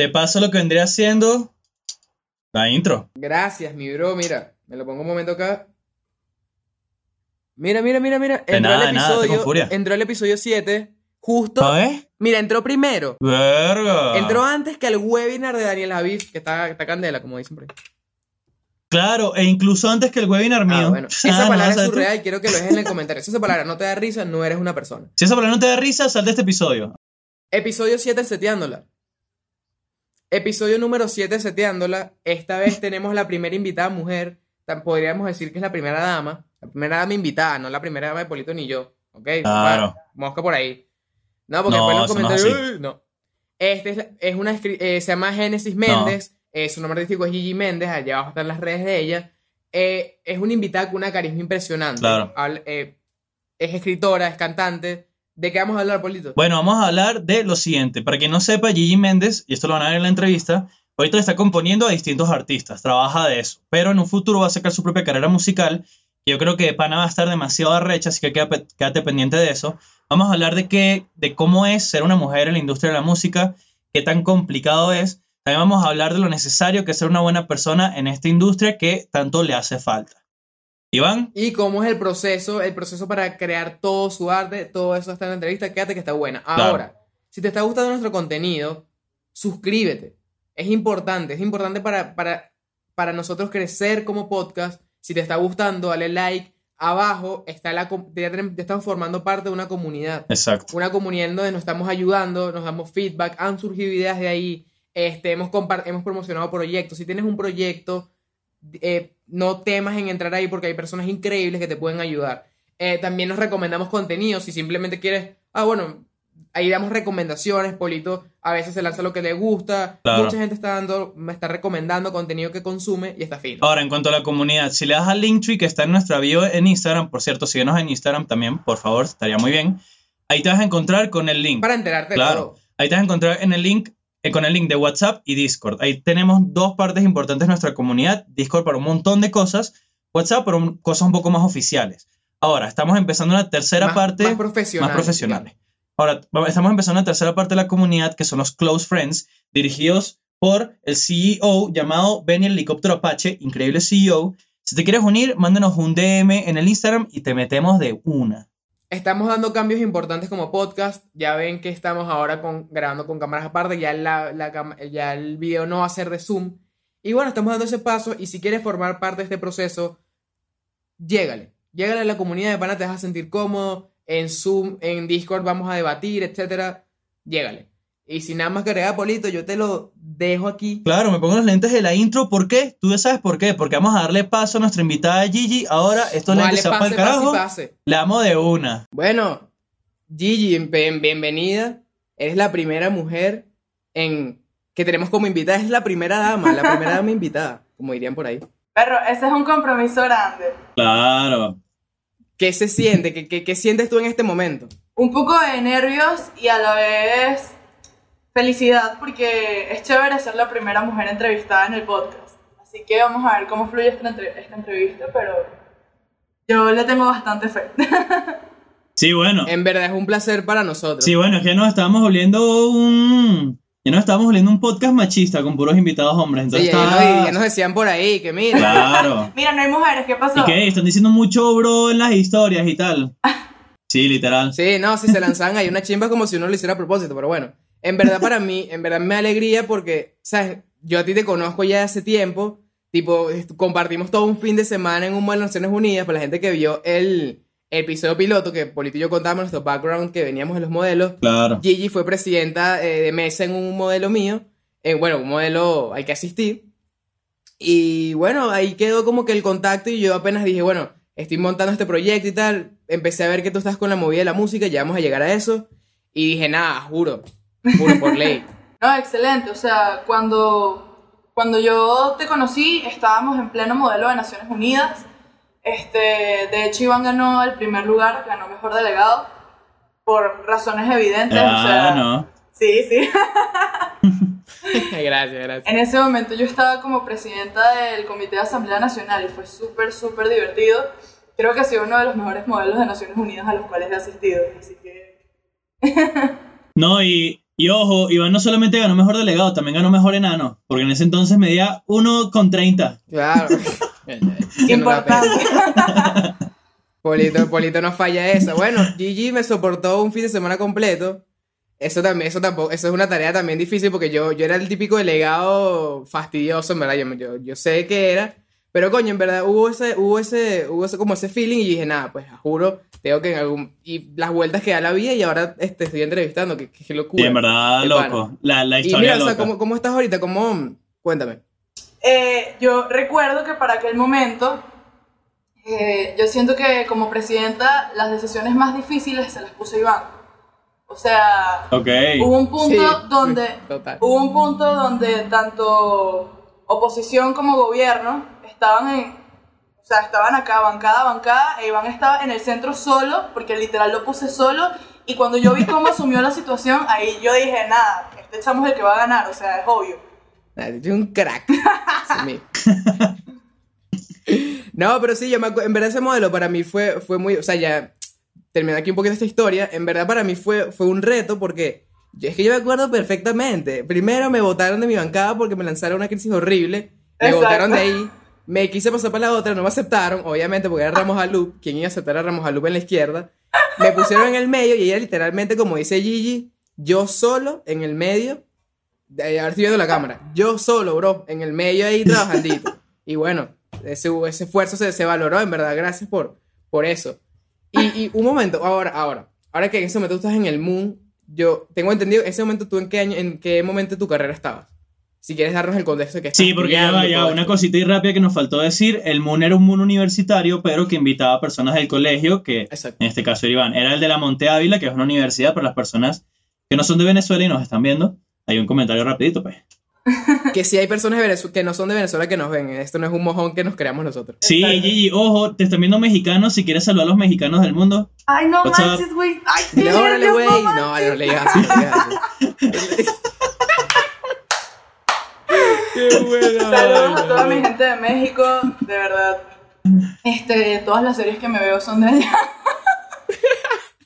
Te paso lo que vendría siendo la intro. Gracias, mi bro. Mira, me lo pongo un momento acá. Mira, mira, mira, mira. Entró nada, el nada, episodio. entró el episodio 7. Justo. ¿A ver? Mira, entró primero. Verga. Entró antes que el webinar de Daniel Javid, que está, está candela, como dicen por ahí. Claro, e incluso antes que el webinar mío. Ah, bueno. Ah, Esa ¿no palabra es sabes tú? surreal. Quiero que lo dejes en el comentario. Si esa palabra no te da risa, no eres una persona. Si esa palabra no te da risa, sal de este episodio. Episodio 7 seteándola. Episodio número 7 seteándola. Esta vez tenemos la primera invitada mujer. Podríamos decir que es la primera dama. La primera dama invitada, no la primera dama de Polito ni yo. ¿Ok? Claro. Va, Mosca por ahí. No, porque No, después los no comentarios. no. Este es, la- es una. eh, se llama Génesis Méndez. eh, su nombre artístico es Gigi Méndez. Allá abajo están las redes de ella. Eh, es una invitada con una carisma impresionante. Claro. Habla- eh, es escritora, es cantante. ¿De qué vamos a hablar, Polito? Bueno, vamos a hablar de lo siguiente. Para quien no sepa, Gigi Méndez, y esto lo van a ver en la entrevista, ahorita está componiendo a distintos artistas, trabaja de eso, pero en un futuro va a sacar su propia carrera musical, yo creo que Pana va a estar demasiado arrecha, así que quédate pendiente de eso. Vamos a hablar de, qué, de cómo es ser una mujer en la industria de la música, qué tan complicado es. También vamos a hablar de lo necesario que es ser una buena persona en esta industria que tanto le hace falta. Iván, Y cómo es el proceso, el proceso para crear todo su arte, todo eso está en la entrevista, quédate que está buena. Ahora, si te está gustando nuestro contenido, suscríbete. Es importante, es importante para, para, para nosotros crecer como podcast. Si te está gustando, dale like. Abajo está la, ya estamos formando parte de una comunidad. exacto. Una comunidad en donde nos estamos ayudando, nos damos feedback, han surgido ideas de ahí, este, hemos, hemos promocionado proyectos. Si tienes un proyecto, eh, no temas en entrar ahí porque hay personas increíbles que te pueden ayudar. Eh, también nos recomendamos contenido. Si simplemente quieres, ah, bueno, ahí damos recomendaciones. Polito a veces se lanza lo que le gusta. Claro. Mucha gente está dando, me está recomendando contenido que consume y está fino. Ahora, en cuanto a la comunidad, si le das al Linktree que está en nuestra bio en Instagram, por cierto, síguenos en Instagram también, por favor, estaría muy bien. Ahí te vas a encontrar con el link. Para enterarte Claro. todo. Ahí te vas a encontrar en el link, con el link de WhatsApp y Discord. Ahí tenemos dos partes importantes de nuestra comunidad. Discord para un montón de cosas, WhatsApp para un- cosas un poco más oficiales. Ahora, estamos empezando una tercera Más- parte más profesional, más profesionales. Ahora, estamos empezando una tercera parte de la comunidad que son los Close Friends, dirigidos por el CEO llamado Benny el Helicóptero Apache, increíble CEO. Si te quieres unir, mándanos un DM en el Instagram y te metemos de una. Estamos dando cambios importantes como podcast. Ya ven que estamos ahora con, grabando con cámaras aparte. Ya, el video no va a ser de Zoom. Y bueno, estamos dando ese paso. Y si quieres formar parte de este proceso, llégale. Llégale a la comunidad de pana, te vas a sentir cómodo. En Zoom, en Discord vamos a debatir, etcétera. Llégale. Y sin nada más que agregar, Polito, yo te lo dejo aquí. Claro, me pongo los lentes de la intro. ¿Por qué? Tú ya sabes por qué. Porque vamos a darle paso a nuestra invitada Gigi. Ahora, estos Vale, lentes se para pase, el pase, carajo. pase. Le damos de una. Bueno, Gigi, bien- bienvenida. Eres la primera mujer en que tenemos como invitada. Es la primera dama, la primera dama invitada, como dirían por ahí. Perro, ese es un compromiso grande. Claro. ¿Qué se siente? ¿Qué, qué, qué sientes tú en este momento? Un poco de nervios y a la vez felicidad porque es chévere ser la primera mujer entrevistada en el podcast. Así que vamos a ver cómo fluye esta, entre- esta entrevista, pero yo le tengo bastante fe. Sí, bueno. En verdad es un placer para nosotros. Sí, bueno, es que nos estábamos volviendo un. Ya nos estábamos volviendo un podcast machista con puros invitados hombres. Sí, Entonces ya, está- nos, ya nos decían por ahí que mira. Claro. Mira, no hay mujeres, ¿qué pasó? ¿Y qué? Están diciendo mucho bro en las historias y tal. Sí, literal. Sí, no, si se lanzan ahí una chimba como si uno lo hiciera a propósito, pero bueno. En verdad para mí, en verdad me alegría porque, ¿sabes? Yo a ti te conozco ya hace tiempo, tipo, compartimos todo un fin de semana en un de Naciones Unidas, para la gente que vio el, episodio piloto, que Polito y yo contamos nuestro background, que veníamos de los modelos. Claro. Gigi fue presidenta eh, de mesa en un modelo mío, en, bueno, un modelo al que asistí. Y bueno, ahí quedó como que el contacto y yo apenas dije, bueno, estoy montando este proyecto y tal. Empecé a ver que tú estás con la movida de la música, ya vamos a llegar a eso. Y dije, nada, juro, juro por ley. No, excelente. O sea, cuando, cuando yo te conocí, estábamos en pleno modelo de Naciones Unidas. Este, de hecho, Iván ganó el primer lugar, ganó mejor delegado, por razones evidentes. o sea, Ah, no. Sí, sí. gracias, gracias. En ese momento yo estaba como presidenta del Comité de Asamblea Nacional y fue súper, súper divertido. Creo que ha sido uno de los mejores modelos de Naciones Unidas a los cuales he asistido. Así que. No, y, Y ojo, Iván no solamente ganó mejor delegado, también ganó mejor enano, porque en ese entonces medía 1,30. Claro. Importante. Polito, Polito no falla eso. Bueno, Gigi me soportó un fin de semana completo. Eso también, eso tampoco, eso es una tarea también difícil porque yo, yo era el típico delegado fastidioso, en verdad. Yo, yo, yo sé que era. Pero coño, en verdad hubo ese, hubo ese, hubo ese, como ese feeling y dije, nada, pues juro, tengo que en algún. Y las vueltas que da la vida y ahora este, estoy entrevistando, que, que, locura. Sí, en verdad, Qué loco. La, la Y historia mira, o sea, loca. ¿cómo, ¿cómo estás ahorita? ¿Cómo? Cuéntame. Eh, yo recuerdo que para aquel momento, eh, yo siento que como presidenta las decisiones más difíciles se las puso Iván. O sea, Ok. hubo un punto Sí, donde total. hubo un punto donde tanto oposición como gobierno estaban en, o sea, estaban acá bancada bancada e Iván estaba en el centro solo, porque literal lo puse solo y cuando yo vi cómo asumió la situación, ahí yo dije, nada, este chamo es el que va a ganar, o sea, es obvio. Un crack. No, pero sí, yo me en verdad ese modelo para mí fue, fue muy, o sea, ya terminando aquí un poquito esta historia, en verdad para mí fue, fue un reto porque yo- es que yo me acuerdo perfectamente. Primero me botaron de mi bancada porque me lanzaron una crisis horrible, me botaron de ahí, me quise pasar para la otra, no me aceptaron, obviamente porque era Ramos Alup, quien iba a aceptar a Ramos Alup en la izquierda. Me pusieron en el medio y ella literalmente, como dice Gigi, yo solo en el medio de ahí, a ver si viendo la cámara. Yo solo, bro, en el medio ahí trabajandito. Y bueno, ese, esfuerzo se, se valoró, en verdad. Gracias por, por eso. Y, un momento, ahora, ahora, ahora que en ese momento tú estás en el Moon, yo tengo entendido, en ese momento tú en qué en qué momento de tu carrera estabas. Si quieres darnos el contexto de que Sí, porque ya va, ya una cosita y rápida que nos faltó decir. El Moon era un Moon universitario, pero que invitaba a personas del colegio, que Exacto. en este caso era Iván. Era el de la Monte Ávila, que es una universidad para las personas que no son de Venezuela y nos están viendo. Hay un comentario rapidito, pues. Que si hay personas de Venezuela, que no son de Venezuela que nos ven. Esto no es un mojón que nos creamos nosotros. Sí, Exacto. Gigi, ojo, te están viendo mexicanos. Si quieres saludar a los mexicanos del mundo. Ay, no manches, güey. Ay, Dile, órale, güey. no No, manches. no le digas así, no le digas así. Qué buena Saludos a toda mi gente de México, de verdad. Este, todas las series que me veo son de allá.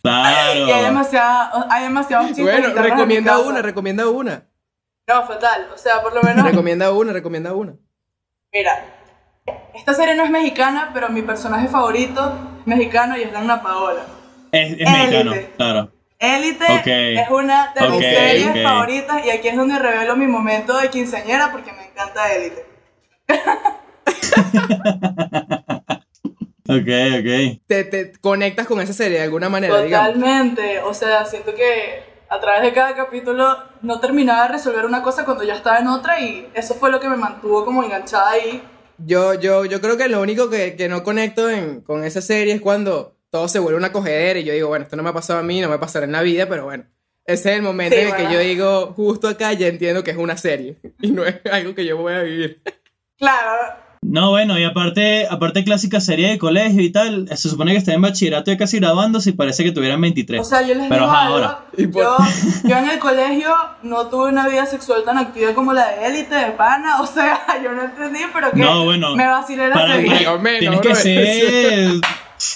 Claro. Y hay demasiada, hay demasiados chistes Bueno, guitarras en mi recomienda casa. una, recomienda una. No, fatal. O sea, por lo menos, Recomienda una, recomienda una. mira, esta serie no es mexicana, pero mi personaje favorito es mexicano y es Dana Paola. Es, es mexicano, claro. Élite es una de mis series favoritas y aquí es donde revelo mi momento de quinceañera porque me encanta Élite. Ok, ok. Te, te conectas con esa serie de alguna manera, digamos. Totalmente, o sea, siento que a través de cada capítulo no terminaba de resolver una cosa cuando ya estaba en otra y eso fue lo que me mantuvo como enganchada ahí. Yo, yo, yo creo que lo único que, que no conecto en- con esa serie es cuando todo se vuelve una cogedera y yo digo, bueno, esto no me ha pasado a mí, no me pasará en la vida, pero bueno. Ese es el momento Sí, en el que bueno. yo digo, justo acá ya entiendo que es una serie y no es algo que yo voy a vivir. Claro, No, bueno, y aparte, aparte clásica serie de colegio y tal, se supone que está en bachillerato y casi graduándose y parece que tuvieran 23. o sea, yo les Pero digo ajá, algo, ahora. Yo, yo en el colegio no tuve una vida sexual tan activa como la de Élite, de pana, o sea, yo no entendí, pero que No, bueno, me vacilé la para- serie. para- tienes que ser...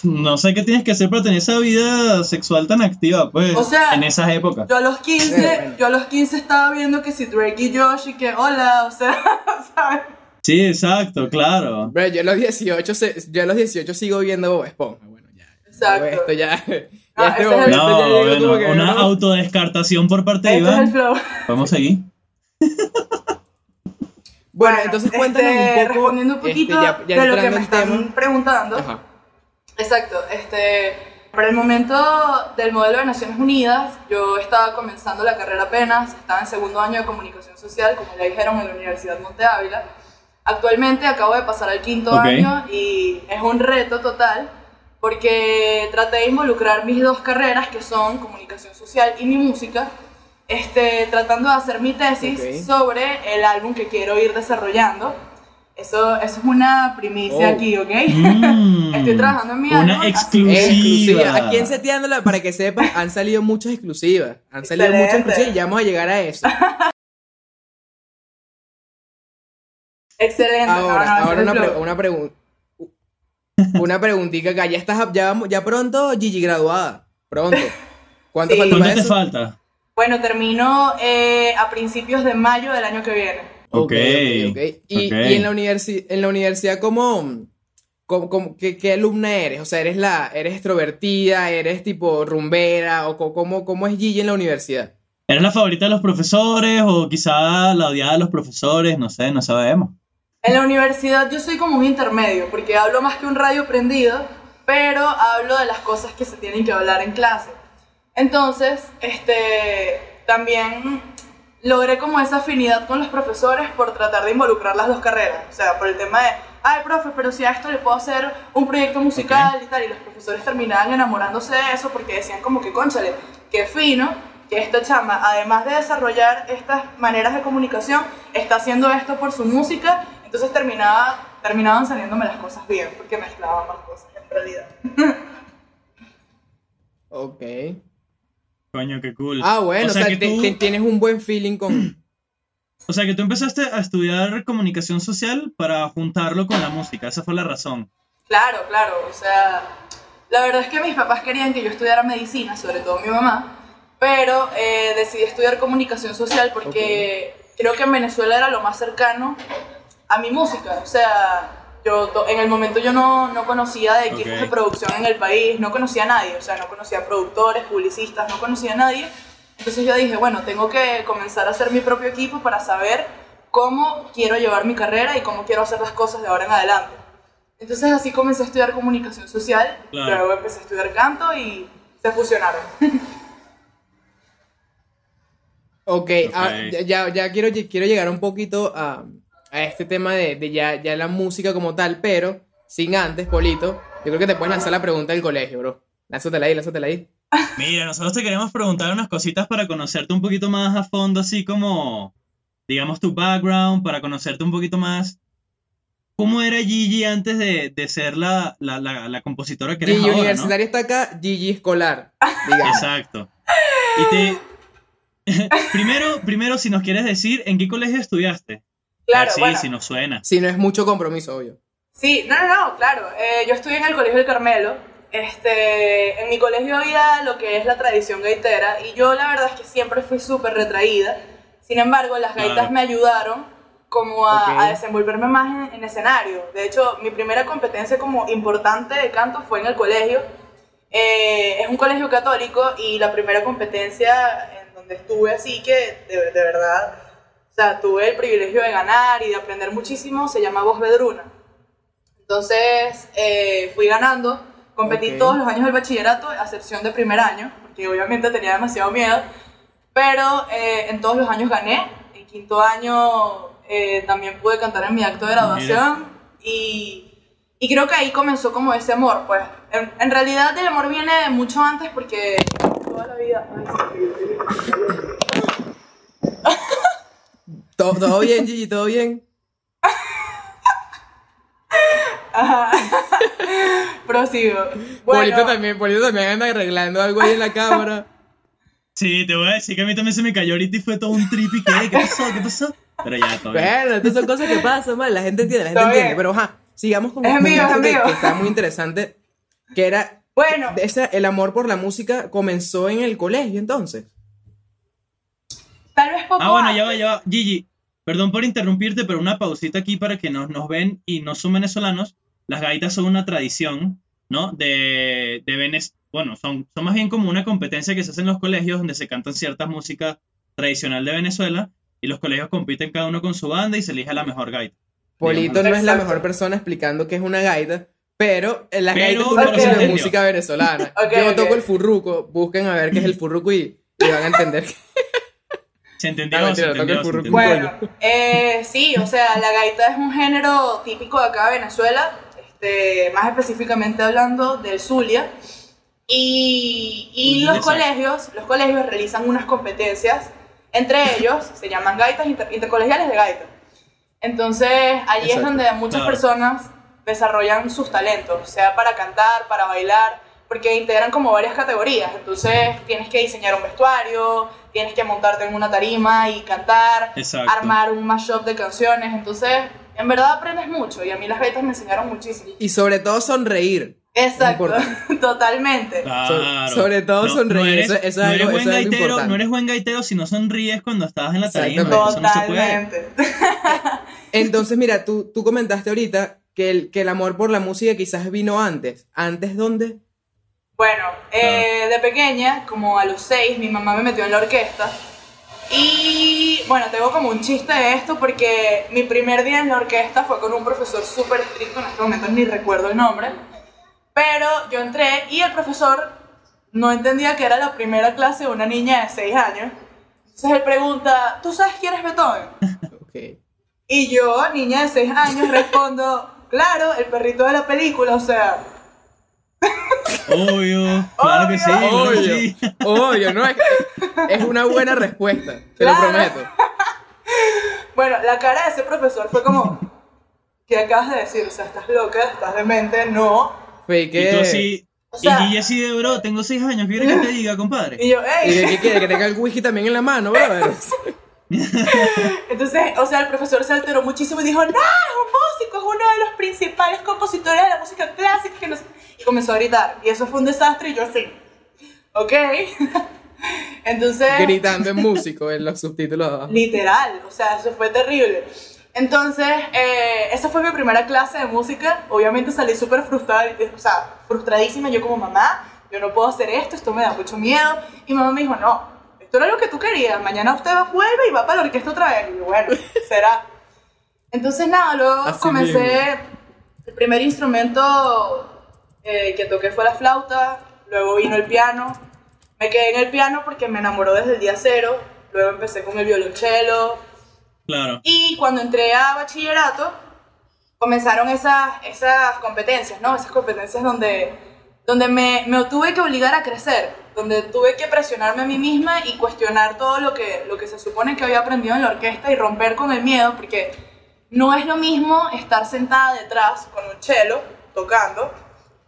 No sé qué tienes que hacer para tener esa vida sexual tan activa, pues, O sea, en esas épocas. Yo a los 15, Eh, bueno. yo a los 15 estaba viendo que si Drake y Josh y que hola, o sea, ¿sabes? Sí, exacto, claro. Bro, yo a los 18, se- yo a los 18 sigo viendo Bob Esponja. Bueno, ya. Exacto. Esto ya. ya Ah, este es momento No, ya bueno, como que, una ¿no? autodescartación por parte de Este es el Iván. flow. Podemos seguir. Bueno, entonces cuéntanos este, un poco. Respondiendo un este, poquito ya, ya de lo que me están tema. preguntando. Ajá. Exacto, este, para el momento del modelo de Naciones Unidas, yo estaba comenzando la carrera apenas, estaba en segundo año de comunicación social, como ya dijeron, en la Universidad Monte Ávila. Actualmente acabo de pasar al quinto año y es un reto total porque traté de involucrar mis dos carreras, que son comunicación social y mi música, este, tratando de hacer mi tesis sobre el álbum que quiero ir desarrollando. Eso, eso es una primicia Oh. aquí, ¿ok? Mm, Estoy trabajando en mi álbum, Una exclusiva. Exclusiva. Aquí en Seteándola, para que sepan, han salido muchas exclusivas. Han salido muchas exclusivas y ya vamos a llegar a eso. Excelente. Ahora, No, no, ese ahora una, pre- una pregunta. Una preguntita acá. Ya estás, ya, vamos- ya pronto Gigi graduada. Pronto. ¿Cuánto Sí. falta ¿Cuánto te eso? falta? Bueno, termino eh, a principios de mayo del año que viene. Ok, ok, ok. Y, ok. y en, la universi- en la universidad, ¿cómo, cómo- cómo- qué, qué alumna eres? O sea, ¿eres, la, ¿eres extrovertida? ¿Eres tipo rumbera? ¿O cómo, cómo es Gigi en la universidad? ¿Eres la favorita de los profesores o quizá la odiada de los profesores? No sé, no sabemos. En la universidad yo soy como un intermedio, porque hablo más que un radio prendido, pero hablo de las cosas que se tienen que hablar en clase. Entonces, este, también logré como esa afinidad con los profesores por tratar de involucrar las dos carreras. O sea, por el tema de, ay, profe, pero si a esto le puedo hacer un proyecto musical y tal, y los profesores terminaban enamorándose de eso porque decían como que, conchale, qué fino que esta chama, además de desarrollar estas maneras de comunicación, está haciendo esto por su música, entonces terminaba, terminaban saliéndome las cosas bien, porque mezclaba más cosas en realidad. Ok. Coño, qué cool. Ah, bueno, o sea, que te- tú- te- tienes un buen feeling con... O sea, que tú empezaste a estudiar comunicación social para juntarlo con la música. Esa fue la razón. Claro, claro, o sea, la verdad es que mis papás querían que yo estudiara medicina, sobre todo mi mamá, pero eh, decidí estudiar comunicación social porque creo que en Venezuela era lo más cercano a mi música, o sea, yo to- en el momento yo no, no conocía de equipos Ok. de producción en el país, no conocía a nadie, o sea, no conocía productores, publicistas, no conocía a nadie, entonces yo dije, bueno, tengo que comenzar a hacer mi propio equipo para saber cómo quiero llevar mi carrera y cómo quiero hacer las cosas de ahora en adelante. Entonces así comencé a estudiar comunicación social, Claro. luego empecé a estudiar canto y se fusionaron. Ok, ah, Ok. ya, ya, ya quiero, quiero llegar un poquito a, a este tema de, de ya, ya la música como tal, pero sin antes, Polito, yo creo que te puedes lanzar la pregunta del colegio, bro. Lánzatela ahí, lánzatela ahí. Mira, nosotros te queremos preguntar unas cositas para conocerte un poquito más a fondo, así como, digamos, tu background, para conocerte un poquito más. ¿Cómo era Gigi antes de, de ser la, la, la, la compositora que eres Gigi ahora, ¿no? universitaria está acá, Gigi escolar, digamos. Exacto. Y te... primero, primero, si nos quieres decir, ¿en qué colegio estudiaste? Claro, sí, bueno. si nos suena. Si no es mucho compromiso, obvio. Sí, no, no, no, claro. Eh, yo estudié en el Colegio del Carmelo. Este, en mi colegio había lo que es la tradición gaitera y yo la verdad es que siempre fui súper retraída. Sin embargo, las gaitas Claro. me ayudaron como a, Ok. a desenvolverme más en, en escenario. De hecho, mi primera competencia como importante de canto fue en el colegio. Eh, es un colegio católico y la primera competencia en donde estuve así que de, de verdad, o sea, tuve el privilegio de ganar y de aprender muchísimo, se llama Voz Vedruna. Entonces eh, fui ganando, competí Ok. todos los años del bachillerato, a excepción de primer año, porque obviamente tenía demasiado miedo, pero eh, en todos los años gané. En quinto año eh, también pude cantar en mi acto de graduación y, y creo que ahí comenzó como ese amor. Pues en, en realidad el amor viene mucho antes porque toda la vida... ay. ¿Todo, todo bien, Gigi? ¿Todo bien? Prosigo. Bueno, Polito también, Polito también anda arreglando algo ahí en la cámara. Sí, te voy a decir que a mí también se me cayó ahorita y fue todo un trip y ¿qué? ¿Qué pasó? ¿Qué pasó? Pero ya, todo bien. Bueno, estas son cosas que pasan, mal. La gente entiende, la gente entiende. bien. Pero, ajá, sigamos con Es con mío, es que, mío. que está muy interesante. Que era. bueno, ese- el amor por la música comenzó en el colegio, entonces. tal vez poco Ah, bueno, ya va, ya va. Gigi, perdón por interrumpirte, pero una pausita aquí para que nos, nos ven y no son venezolanos. Las gaitas son una tradición, ¿no? De, de Venez... Bueno, son, son más bien como una competencia que se hace en los colegios donde se cantan ciertas músicas tradicional de Venezuela y los colegios compiten cada uno con su banda y se elige la mejor gaita. Polito no es la mejor persona explicando qué es una gaita, pero en las Pero gaitas tienes entendió. música venezolana. Ok, Yo toco el furruco, busquen a ver qué es el furruco y, y van a entender. que- ¿Se entendió? Ah, mentira, ¿Se toca el entendió? ¿Se furruco. entendió? Bueno, eh, sí, o sea, la gaita es un género típico de acá de Venezuela, este, más específicamente hablando del Zulia. Y, y los colegios, los colegios realizan unas competencias, entre ellos se llaman gaitas inter- intercolegiales de gaita. Entonces, allí es donde muchas Claro. personas desarrollan sus talentos, sea para cantar, para bailar, porque integran como varias categorías. Entonces, tienes que diseñar un vestuario, tienes que montarte en una tarima y cantar, Exacto. armar un mashup de canciones. Entonces, en verdad aprendes mucho y a mí las gaitas me enseñaron muchísimo. Y sobre todo sonreír. Exacto, totalmente. Claro. sobre todo sonreír, eres, eso- eso no eres buen eso es algo gaitero, importante. no eres buen gaitero si no sonríes cuando estabas en la tarima. Exactamente. Eso no se puede. Totalmente. Entonces, mira, tú, tú comentaste ahorita que el, que el amor por la música quizás vino antes. ¿Antes dónde? Bueno, eh, de pequeña, como a los seis, mi mamá me metió en la orquesta. Y bueno, tengo como un chiste de esto porque mi primer día en la orquesta fue con un profesor súper estricto, en este momento ni recuerdo el nombre. Pero yo entré y el profesor no entendía que era la primera clase de una niña de seis años. Entonces él pregunta, ¿tú sabes quién es Beethoven? Ok. Y yo, niña de 6 años, respondo, claro, el perrito de la película, o sea, Obvio, claro que sí. Obvio, sí. obvio, no es, es una buena respuesta, te lo prometo. bueno, la cara de ese profesor fue como, ¿qué acabas de decir? O sea, estás loca, estás demente, no. Fue Y que tú así, O sea- y Gigi así de bro, tengo seis años, ¿qué quieres que te diga, compadre? Y yo, y ey. que, que quiere que tenga el whisky también en la mano, brother. Entonces, o sea, el profesor se alteró muchísimo y dijo, no, es un músico, es uno de los principales compositores de la música clásica. Que no sé". Y comenzó a gritar. Y eso fue un desastre y yo así, ok. Entonces... Gritando en músico en los subtítulos abajo. Literal, o sea, eso fue terrible. Entonces, eh, esa fue mi primera clase de música. Obviamente salí súper frustrada, o sea, frustradísima. Yo como mamá, yo no puedo hacer esto, esto me da mucho miedo. Y mamá me dijo, no, esto era lo que tú querías. Mañana usted vuelve y va para la orquesta otra vez. Y yo, bueno, será. Entonces, nada, luego Así comencé. mismo. El primer instrumento eh, que toqué fue la flauta, luego vino el piano. Me quedé en el piano porque me enamoró desde el día cero. Luego empecé con el violonchelo. Claro. Y cuando entré a bachillerato, comenzaron esas, esas competencias, ¿no? Esas competencias donde, donde me, me tuve que obligar a crecer, donde tuve que presionarme a mí misma y cuestionar todo lo que, lo que se supone que había aprendido en la orquesta y romper con el miedo, porque no es lo mismo estar sentada detrás con un cello tocando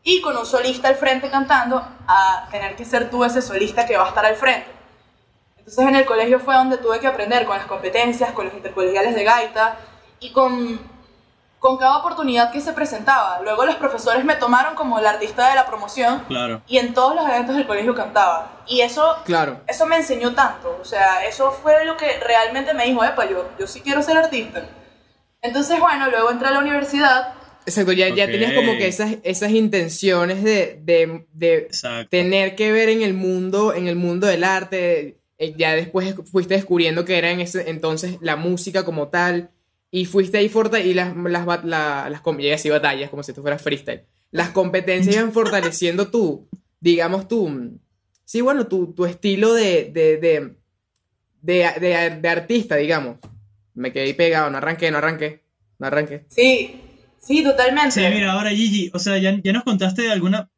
y con un solista al frente cantando a tener que ser tú ese solista que va a estar al frente. Entonces en el colegio fue donde tuve que aprender con las competencias, con los intercolegiales de gaita y con, con cada oportunidad que se presentaba. Luego los profesores me tomaron como el artista de la promoción Claro. y en todos los eventos del colegio cantaba. Y eso, Claro. eso me enseñó tanto. O sea, eso fue lo que realmente me dijo, epa, yo, yo sí quiero ser artista. Entonces, bueno, luego entré a la universidad. Exacto, ya, ya tenías como que esas, esas intenciones de, de, de tener que ver en el mundo, en el mundo del arte. eh, Ya después fuiste descubriendo que era en ese entonces la música como tal. Y fuiste ahí forta y las, las, las, y así batallas, como si tú fueras freestyle. Las competencias iban fortaleciendo tú, digamos tú, mm, sí, bueno, tu, tu estilo de, de, de, de, de- de artista, digamos. Me quedé ahí pegado, no arranqué, no arranqué, no arranqué. Sí, sí, totalmente. Sí, mira, ahora Gigi, o sea, ya, ya nos contaste de alguna,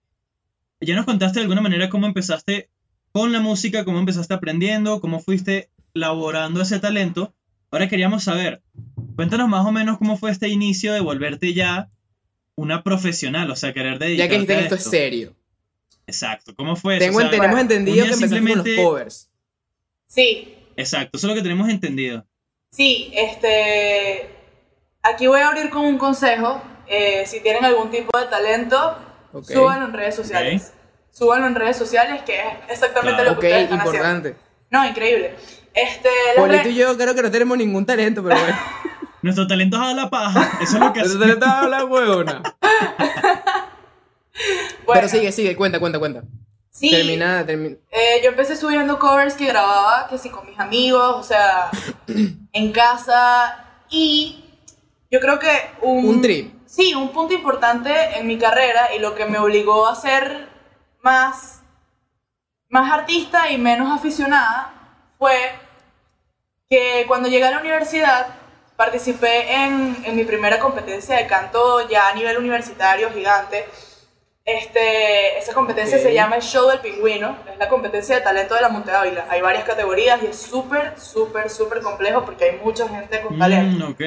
ya nos contaste de alguna manera cómo empezaste con la música, cómo empezaste aprendiendo, cómo fuiste elaborando ese talento. Ahora queríamos saber, cuéntanos más o menos cómo fue este inicio de volverte ya una profesional, o sea, querer Ya dedicarte que dijiste que esto es esto. serio. Exacto, ¿cómo fue eso? Tengo, O sea, tenemos bueno, entendido que empezaste con los simplemente- covers. Sí, Exacto, eso es lo que tenemos entendido. Sí, este. Aquí voy a abrir con un consejo. Eh, si tienen algún tipo de talento, Ok. súbanlo en redes sociales. Súbanlo en redes sociales, que es exactamente Claro. lo que Ok, ustedes están haciendo. importante. No, increíble. Este, Polito y yo creo que no tenemos ningún talento, pero bueno. Nuestro talento es a la paja, eso es lo que hacemos. talento es la huevona. bueno, Pero sigue, sigue, cuenta, cuenta, cuenta. sí, Termina, termina. eh, yo empecé subiendo covers que grababa, que sí, con mis amigos, o sea, en casa. Y yo creo que un, Un trip. Sí, un punto importante en mi carrera y lo que me obligó a ser más, más artista y menos aficionada fue que cuando llegué a la universidad participé en, en mi primera competencia de canto ya a nivel universitario gigante. Este, esa competencia se llama el Show del Pingüino, es la competencia de talento de la Monte Ávila. Hay varias categorías y es súper, súper, súper complejo porque hay mucha gente con talento. Mm, ok.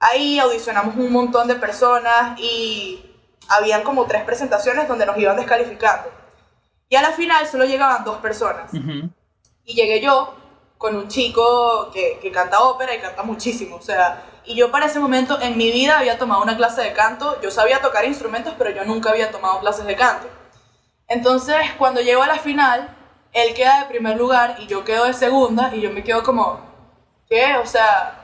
Ahí audicionamos un montón de personas y habían como tres presentaciones donde nos iban descalificando. Y a la final solo llegaban dos personas. Y llegué yo con un chico que, que canta ópera y canta muchísimo, o sea, y yo para ese momento en mi vida había tomado una clase de canto, yo sabía tocar instrumentos, pero yo nunca había tomado clases de canto. Entonces, cuando llego a la final, él queda de primer lugar y yo quedo de segunda y yo me quedo como, ¿qué? O sea,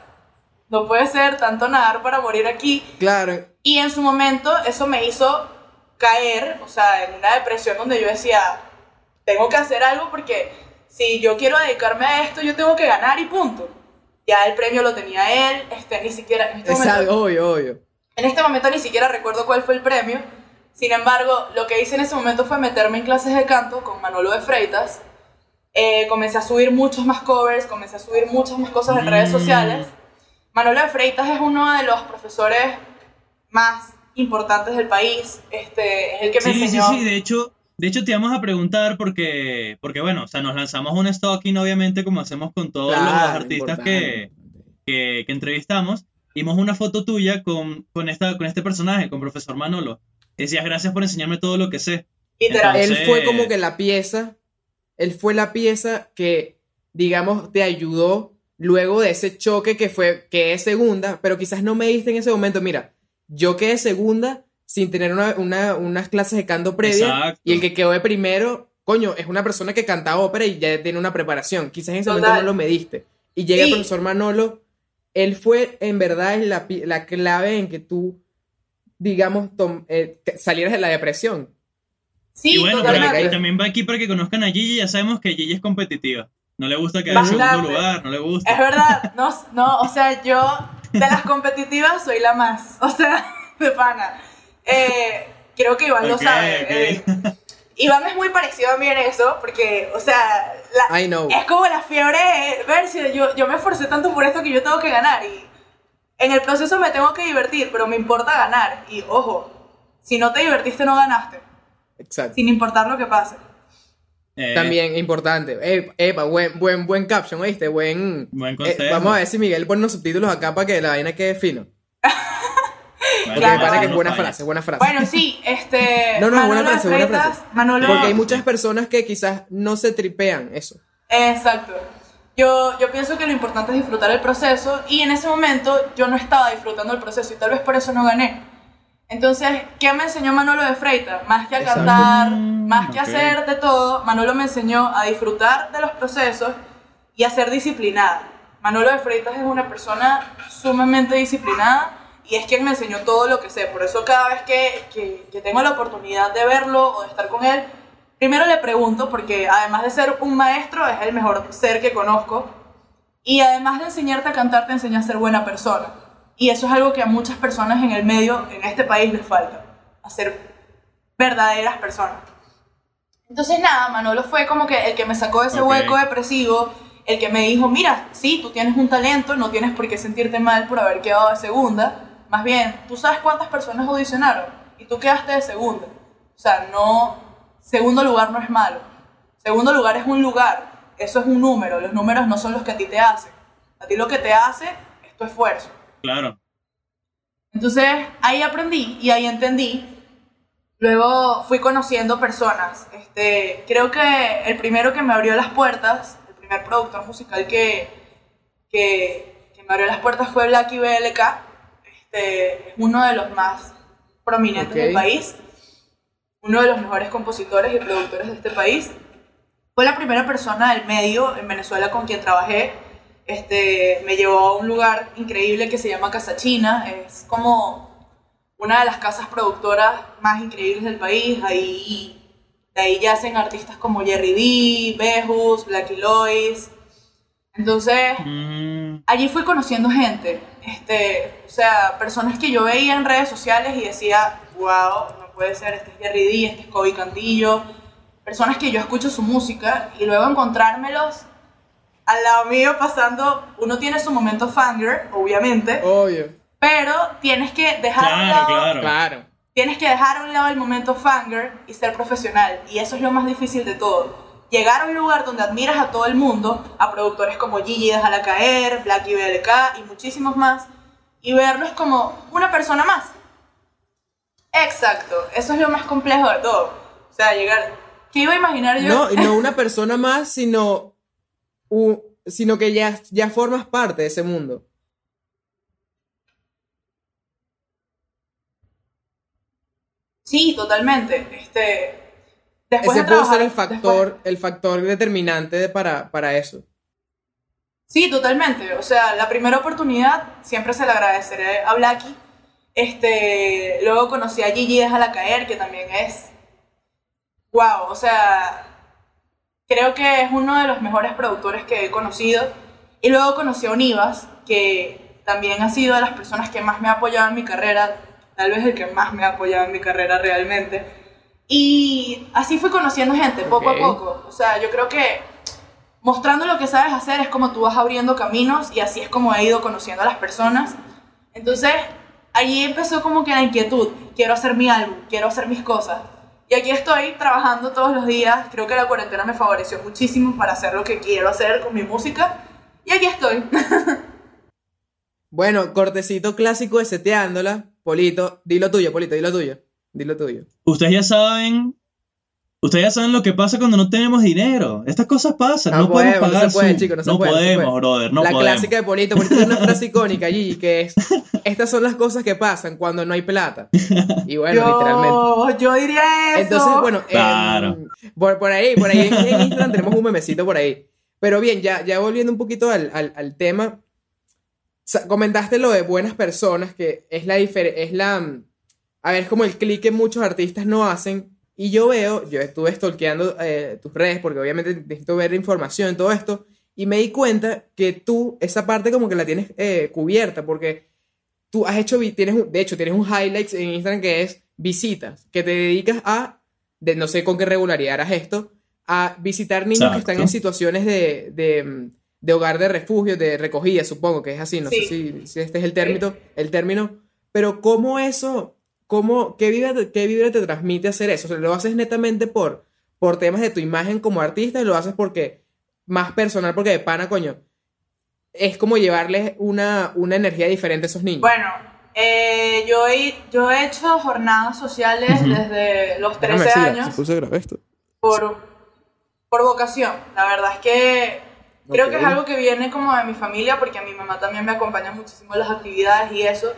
no puede ser tanto nadar para morir aquí. Claro. Y en su momento eso me hizo caer, o sea, en una depresión donde yo decía, tengo que hacer algo porque si yo quiero dedicarme a esto, yo tengo que ganar y punto. Ya el premio lo tenía él, este, ni siquiera, en este, momento, obvio, obvio. en este momento ni siquiera recuerdo cuál fue el premio. Sin embargo, lo que hice en ese momento fue meterme en clases de canto con Manolo de Freitas. Eh, comencé a subir muchos más covers, comencé a subir muchas más cosas en redes Mm. sociales. Manolo de Freitas es uno de los profesores más importantes del país. Este, es el que me Sí, sí, enseñó. sí, de hecho, de hecho te íbamos a preguntar porque, porque bueno, o sea, nos lanzamos un stalking obviamente como hacemos con todos los Claro, artistas que, que, que entrevistamos. Vimos una foto tuya con, con, esta, con este personaje, con profesor Manolo. Decías, gracias por enseñarme todo lo que sé. Literal. Entonces- Él fue como que la pieza, él fue la pieza que, digamos, te ayudó luego de ese choque que fue, que es segunda, pero quizás no me diste en ese momento, mira, yo quedé segunda sin tener una- una- unas clases de canto previa Exacto. y el que quedó de primero, coño, es una persona que canta ópera y ya tiene una preparación, quizás en ese momento no lo mediste. Y llega el profesor Manolo, él fue en verdad la, clave en que tú, digamos, tom- eh, salieras de la depresión. Sí, y bueno, totalmente. también va aquí para que conozcan a Gigi, ya sabemos que Gigi es competitiva. No le gusta quedar en segundo lugar, no le gusta. Es verdad, no, no, o sea, yo de las competitivas soy la más, o sea, de pana. Eh, creo que Iván lo Ok, sabe. eh, Iván es muy parecido a mí en eso, porque, o sea, la- I know. es como la fiebre, ver si yo, yo me esforcé tanto por esto que yo tengo que ganar y en el proceso me tengo que divertir, pero me importa ganar. Y ojo, si no te divertiste no ganaste, Exacto. sin importar lo que pase. Eh, También importante. Eh, epa, buen, buen, buen caption, ¿oíste? Buen. Buen eh, consejo. vamos a ver si Miguel pone unos subtítulos acá para que la vaina quede fino. Bueno, Porque Claro. me parece que es buena frase, buena frase. Bueno, sí, este... No, no, Manolo buena frase, de buena Freitas, frase. Manolo- Porque hay muchas personas que quizás no se tripean eso. Exacto. Yo, yo pienso que lo importante es disfrutar el proceso y en ese momento yo no estaba disfrutando el proceso y tal vez por eso no gané. Entonces, ¿qué me enseñó Manolo de Freita? Más que a Exacto. cantar, Mm, más que a hacer de todo, Manolo me enseñó a disfrutar de los procesos y a ser disciplinada. Manolo de Freitas es una persona sumamente disciplinada y es quien me enseñó todo lo que sé. Por eso cada vez que, que, que tengo la oportunidad de verlo o de estar con él, primero le pregunto porque además de ser un maestro es el mejor ser que conozco y además de enseñarte a cantar te enseña a ser buena persona. Y eso es algo que a muchas personas en el medio, en este país, les falta. A ser verdaderas personas. Entonces nada, Manolo fue como que el que me sacó de ese hueco depresivo, el que me dijo, mira, sí, tú tienes un talento, no tienes por qué sentirte mal por haber quedado de segunda. Más bien, tú sabes cuántas personas audicionaron y tú quedaste de segunda. O sea, no, segundo lugar no es malo. Segundo lugar es un lugar, eso es un número, los números no son los que a ti te hacen. A ti lo que te hace es tu esfuerzo. Claro. Entonces ahí aprendí y ahí entendí. Luego fui conociendo personas. Este, creo que el primero que me abrió las puertas, el primer productor musical que, que, que me abrió las puertas fue Blacky BLK. Este, es uno de los más prominentes del país, uno de los mejores compositores y productores de este país. Fue la primera persona del medio en Venezuela con quien trabajé. Este, me llevó a un lugar increíble que se llama Casa China. Es como una de las casas productoras más increíbles del país. Ahí, de ahí ya hacen artistas como Jerry D, Bejus, Blacky Lois. Entonces, Mm, allí fui conociendo gente, este, o sea, personas que yo veía en redes sociales y decía, wow, no puede ser, este es Jerry D, este es Kobe Cantillo, personas que yo escucho su música y luego encontrármelos al lado mío pasando, uno tiene su momento fangirl, obviamente, Obvio. pero tienes que dejar a un claro, lado claro. Claro. tienes que dejar a un lado el momento fangirl y ser profesional. Y eso es lo más difícil de todo. Llegar a un lugar donde admiras a todo el mundo, a productores como Gigi Déjala Caer, Blacky BLK y muchísimos más, y verlos como una persona más. Exacto, eso es lo más complejo de todo. O sea, llegar... ¿Qué iba a imaginar yo? No, y no una persona más, sino sino que ya, ya formas parte de ese mundo. Sí, totalmente. Este, después ese de puede ser el factor, el factor determinante de- para, para eso. Sí, totalmente. O sea, la primera oportunidad siempre se le agradeceré a Blacky. Este, luego conocí a Gigi Déjala Caer, que también es. Wow, o sea, creo que es uno de los mejores productores que he conocido. Y luego conocí a Onivas, que también ha sido de las personas que más me ha apoyado en mi carrera, tal vez el que más me ha apoyado en mi carrera realmente. Y así fui conociendo gente, poco Ok. a poco. O sea, yo creo que mostrando lo que sabes hacer es como tú vas abriendo caminos y así es como he ido conociendo a las personas. Entonces, allí empezó como que la inquietud, quiero hacer mi álbum, quiero hacer mis cosas. Y aquí estoy trabajando todos los días, creo que la cuarentena me favoreció muchísimo para hacer lo que quiero hacer con mi música. Y aquí estoy. Bueno, cortecito clásico de seteándola. Polito, dilo tuyo, Polito, dilo tuyo. Dilo tuyo. Ustedes ya saben, ustedes ya saben lo que pasa cuando no tenemos dinero. Estas cosas pasan, No no, podemos podemos, no pagar se puede, chicos, no se no puede, no se podemos, puede. brother, no la podemos. clásica de Polito. Polito tiene una frase icónica allí que es: Estas son las cosas que pasan cuando no hay plata. Y bueno, literalmente. yo, yo diría eso. Entonces, bueno, Claro. por, por ahí, por ahí en, en Instagram tenemos un memecito por ahí. Pero bien, ya, ya volviendo un poquito al, al, al tema, comentaste lo de buenas personas, que es la difer- es la, mm, a ver, es como el clic que muchos artistas no hacen. Y yo veo, yo estuve stalkeando eh, tus redes, porque obviamente necesito ver información, todo esto, y me di cuenta que tú, esa parte como que la tienes eh, cubierta, porque tú has hecho, tienes un- de hecho, tienes un highlights en Instagram que es visitas, que te dedicas a, de no sé con qué regularidad harás esto, a visitar niños que están en Exacto. situaciones de, de, mm, de hogar de refugio, de recogida, supongo que es así, no Sí. sé si, si este es el término, el término, pero cómo eso, cómo, qué vibra, te- qué vibra te transmite hacer eso, o sea, lo haces netamente por, por temas de tu imagen como artista, y lo haces porque, más personal, porque de pana, coño, es como llevarles una, una energía diferente a esos niños. Bueno, eh, yo, he, yo he hecho jornadas sociales desde los Déjame 13 decir, años. se puso grave esto. por, por vocación. La verdad es que creo que es algo que viene como de mi familia, porque a mi mamá también me acompaña muchísimo en las actividades y eso.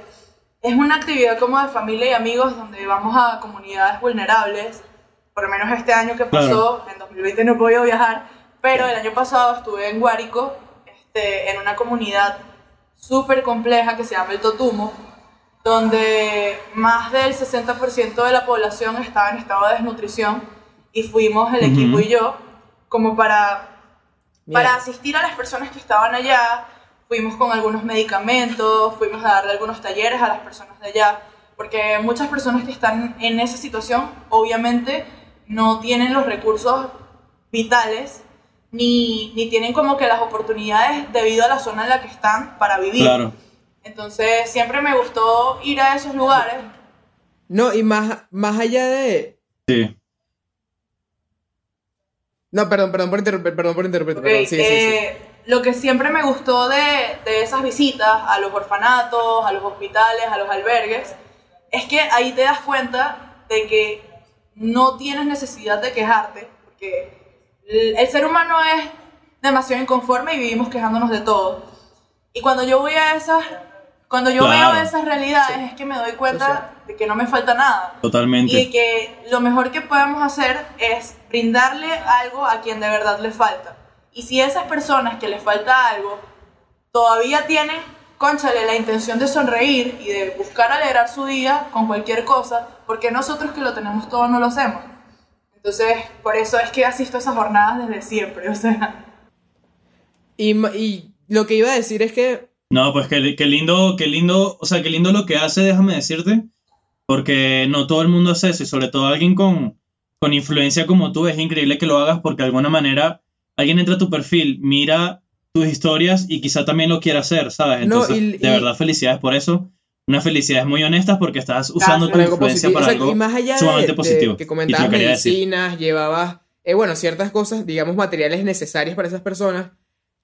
Es una actividad como de familia y amigos donde vamos a comunidades vulnerables. Por lo menos este año que pasó, en 2020 no he podido viajar, pero el año pasado estuve en Guárico, este, en una comunidad súper compleja que se llama el Totumo, donde más del 60% de la población estaba en estado de desnutrición y fuimos el equipo y yo como para, para asistir a las personas que estaban allá, fuimos con algunos medicamentos, fuimos a darle algunos talleres a las personas de allá, porque muchas personas que están en esa situación obviamente no tienen los recursos vitales ni, ni tienen como que las oportunidades debido a la zona en la que están para vivir. Claro. Entonces siempre me gustó ir a esos lugares. No, y más, más allá de... Sí. No, perdón, perdón por interrumpir, perdón por interrumpir, Ok, perdón, sí, sí, sí. Lo que siempre me gustó de, de esas visitas a los orfanatos, a los hospitales, a los albergues, es que ahí te das cuenta de que no tienes necesidad de quejarte, porque el, ser humano es demasiado inconforme y vivimos quejándonos de todo. Y cuando yo voy a esas, cuando yo Claro. veo esas realidades es que me doy cuenta de que no me falta nada. Totalmente. Y que lo mejor que podemos hacer es brindarle algo a quien de verdad le falta. Y si esas personas que les falta algo todavía tienen, conchale, la intención de sonreír y de buscar alegrar su día con cualquier cosa, porque nosotros que lo tenemos todo no lo hacemos. Entonces, por eso es que asisto a esas jornadas desde siempre, o sea. Y, y lo que iba a decir es que... No, pues qué, qué lindo, qué lindo, o sea, qué lindo lo que hace, déjame decirte, porque no todo el mundo hace eso, y sobre todo alguien con, con influencia como tú, es increíble que lo hagas porque de alguna manera alguien entra a tu perfil, mira tus historias y quizá también lo quiera hacer, ¿sabes? No, Entonces, y- de y- verdad, felicidades por eso. Unas felicidades muy honestas porque estás usando tu influencia positivo. para Exacto, algo y más allá de- sumamente de, positivo. que Y te comentabas decir. medicinas, llevabas, eh, bueno, ciertas cosas, digamos, materiales necesarios para esas personas.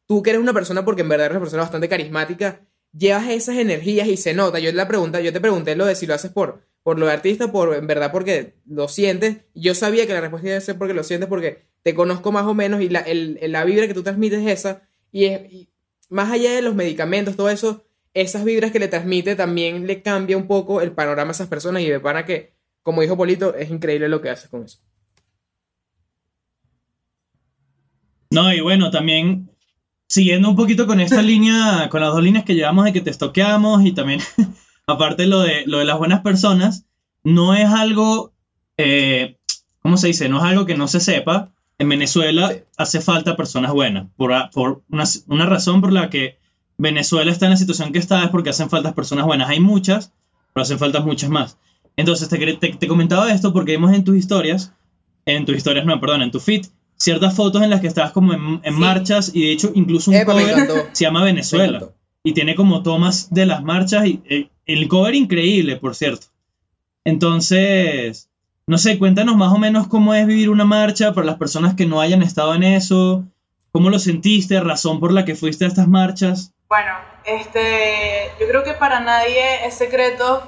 Tú que eres una persona, porque en verdad eres una persona bastante carismática, llevas esas energías y se nota. Yo, la pregunta, yo te pregunté lo de si lo haces por, por lo de artista, por en verdad porque lo sientes. Yo sabía que la respuesta iba a ser porque lo sientes, porque te conozco más o menos y la, el- la vibra que tú transmites es esa. Y, es, y más allá de los medicamentos, todo eso, esas vibras que le transmite también le cambia un poco el panorama a esas personas y de para que, como dijo Polito, es increíble lo que hace con eso. No, y bueno, también siguiendo un poquito con esta línea, con las dos líneas que llevamos de que te estoqueamos y también, aparte lo de, lo de las buenas personas, no es algo, eh, ¿cómo se dice? No es algo que no se sepa. En Venezuela hace falta personas buenas, por, por una, una razón por la que Venezuela está en la situación que está es porque hacen falta personas buenas. Hay muchas, pero hacen falta muchas más. Entonces te, te, te comentaba esto porque vimos en tus historias, en tus historias, no, perdón, en tu feed, ciertas fotos en las que estabas como en, en Sí. marchas y de hecho incluso un Epa, cover se llama Venezuela y tiene como tomas de las marchas y eh, el cover increíble, por cierto. Entonces, no sé, cuéntanos más o menos cómo es vivir una marcha para las personas que no hayan estado en eso, cómo lo sentiste, razón por la que fuiste a estas marchas. Bueno, este, yo creo que para nadie es secreto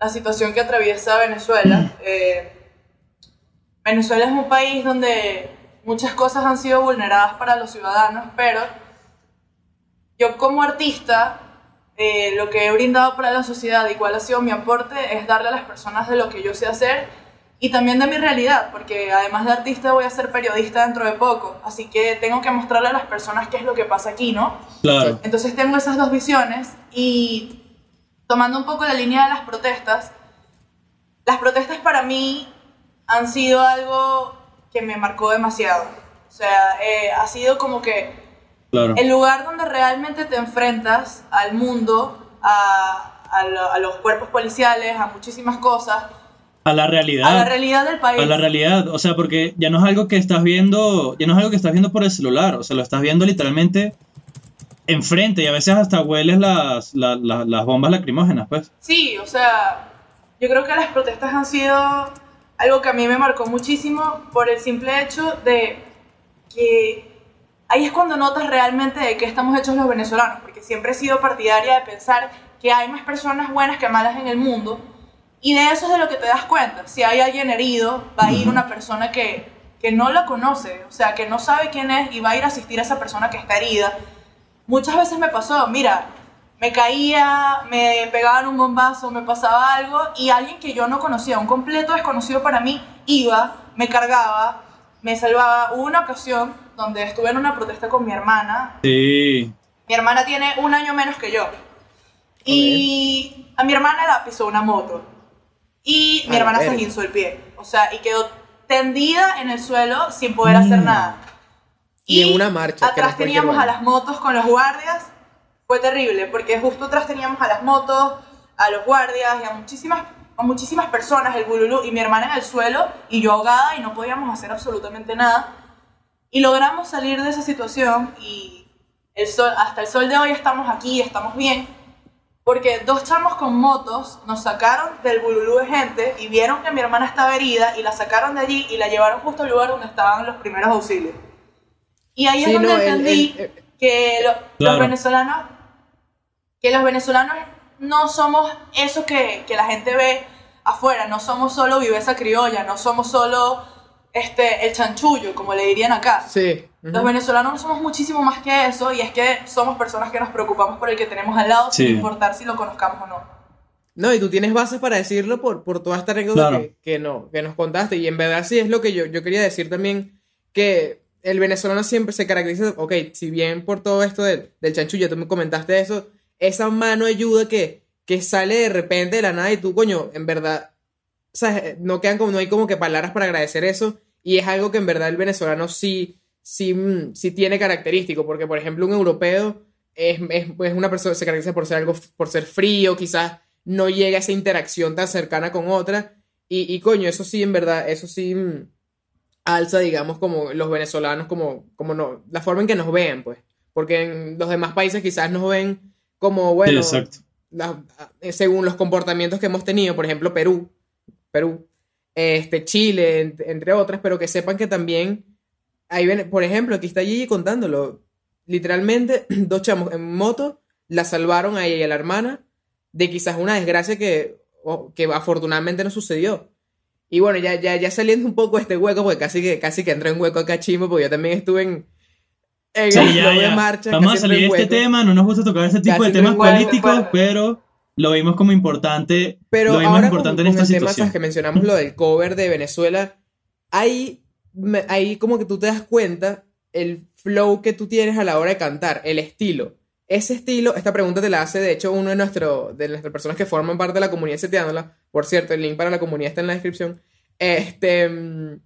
la situación que atraviesa Venezuela. Eh, Venezuela es un país donde muchas cosas han sido vulneradas para los ciudadanos, pero yo como artista, eh, lo que he brindado para la sociedad y cuál ha sido mi aporte es darle a las personas de lo que yo sé hacer y también de mi realidad, porque además de artista voy a ser periodista dentro de poco, así que tengo que mostrarle a las personas qué es lo que pasa aquí, ¿no? Claro, Entonces tengo esas dos visiones y tomando un poco la línea de las protestas, las protestas para mí han sido algo que me marcó demasiado. O sea, eh, ha sido como que claro. el lugar donde realmente te enfrentas al mundo, a, a lo- a los cuerpos policiales, a muchísimas cosas, A la a la realidad. realidad del país. A la realidad, o sea, porque ya no es algo que estás viendo, ya no es algo que estás viendo por el celular, o sea, lo estás viendo literalmente enfrente y a veces hasta hueles las, la- la- las bombas lacrimógenas, pues. Sí, o sea, yo creo que las protestas han sido algo que a mí me marcó muchísimo por el simple hecho de que ahí es cuando notas realmente de qué estamos hechos los venezolanos, porque siempre he sido partidaria de pensar que hay más personas buenas que malas en el mundo, y de eso es de lo que te das cuenta. Si hay alguien herido, va a ir una persona que, que no la conoce, o sea, que no sabe quién es, y va a ir a asistir a esa persona que está herida. Muchas veces me pasó, mira, me caía, me pegaban un bombazo, me pasaba algo y alguien que yo no conocía, un completo desconocido para mí, iba, me cargaba, me salvaba. Hubo una ocasión donde estuve en una protesta con mi hermana. Sí, Mi hermana tiene un año menos que yo. Y a mi hermana la pisó una moto. Y mi A la hermana se guinzó el pie. O sea, y quedó tendida en el suelo sin poder hacer Mm. nada. Y en una marcha, Atrás teníamos a las motos con los guardias. Fue terrible, porque justo atrás teníamos a las motos, a los guardias y a muchísimas, a muchísimas personas, el bululú, y mi hermana en el suelo, y yo ahogada, y no podíamos hacer absolutamente nada. Y logramos salir de esa situación, y el sol, hasta el sol de hoy estamos aquí, estamos bien, porque dos chamos con motos nos sacaron del bululú de gente y vieron que mi hermana estaba herida y la sacaron de allí y la llevaron justo al lugar donde estaban los primeros auxilios. Y ahí Sí, es donde no, el- entendí el- el- que lo- Claro. los venezolanos que los venezolanos no somos eso que, que la gente ve afuera, no somos solo viveza criolla, no somos solo este el chanchullo, como le dirían acá. Sí. Los venezolanos no somos muchísimo más que eso y es que somos personas que nos preocupamos por el que tenemos al lado Sí. sin importar si lo conozcamos o no. No, y tú tienes bases para decirlo por, por toda esta anécdota Claro. que, que no, que nos contaste. Y en verdad sí es lo que yo, yo quería decir también, que el venezolano siempre se caracteriza, ok, si bien por todo esto del, del chanchullo, tú me comentaste eso, esa mano ayuda que, que sale de repente de la nada y tú, coño, en verdad, o sea, no quedan como, no hay como que palabras para agradecer eso. Y es algo que en verdad el venezolano sí, sí, mm, sí tiene característico, porque por ejemplo un europeo es, es, es una persona, se caracteriza por ser algo, por ser frío, quizás no llega a esa interacción tan cercana con otra. Y, y coño, eso sí, en verdad, eso sí mm, alza, digamos, como los venezolanos, como, como no, la forma en que nos ven, pues. Porque en los demás países quizás nos ven como, bueno, sí, la- eh, según los comportamientos que hemos tenido, por ejemplo, Perú, Perú, este, Chile, en- entre otras, pero que sepan que también, ahí ven, por ejemplo, aquí está Gigi contándolo, literalmente, dos chamos en moto la salvaron a ella y a la hermana de quizás una desgracia que, que afortunadamente no sucedió. Y bueno, ya, ya, ya saliendo un poco de este hueco, porque casi que, casi que entré en hueco acá chimo, porque yo también estuve en, En Sí, ya, de ya. marcha, Vamos a salir de este tema, no nos gusta tocar este tipo Casi de temas políticos, fuerte. pero lo vimos como importante, Pero lo vimos ahora importante con, en con esta el tema situación. ¿sabes? que mencionamos lo del cover de Venezuela, ahí, me- ahí como que tú te das cuenta el flow que tú tienes a la hora de cantar, el estilo. Ese estilo, esta pregunta te la hace de hecho uno de, nuestro, de nuestras personas que forman parte de la comunidad seteándola. Por cierto, el link para la comunidad está en la descripción. Este, mm,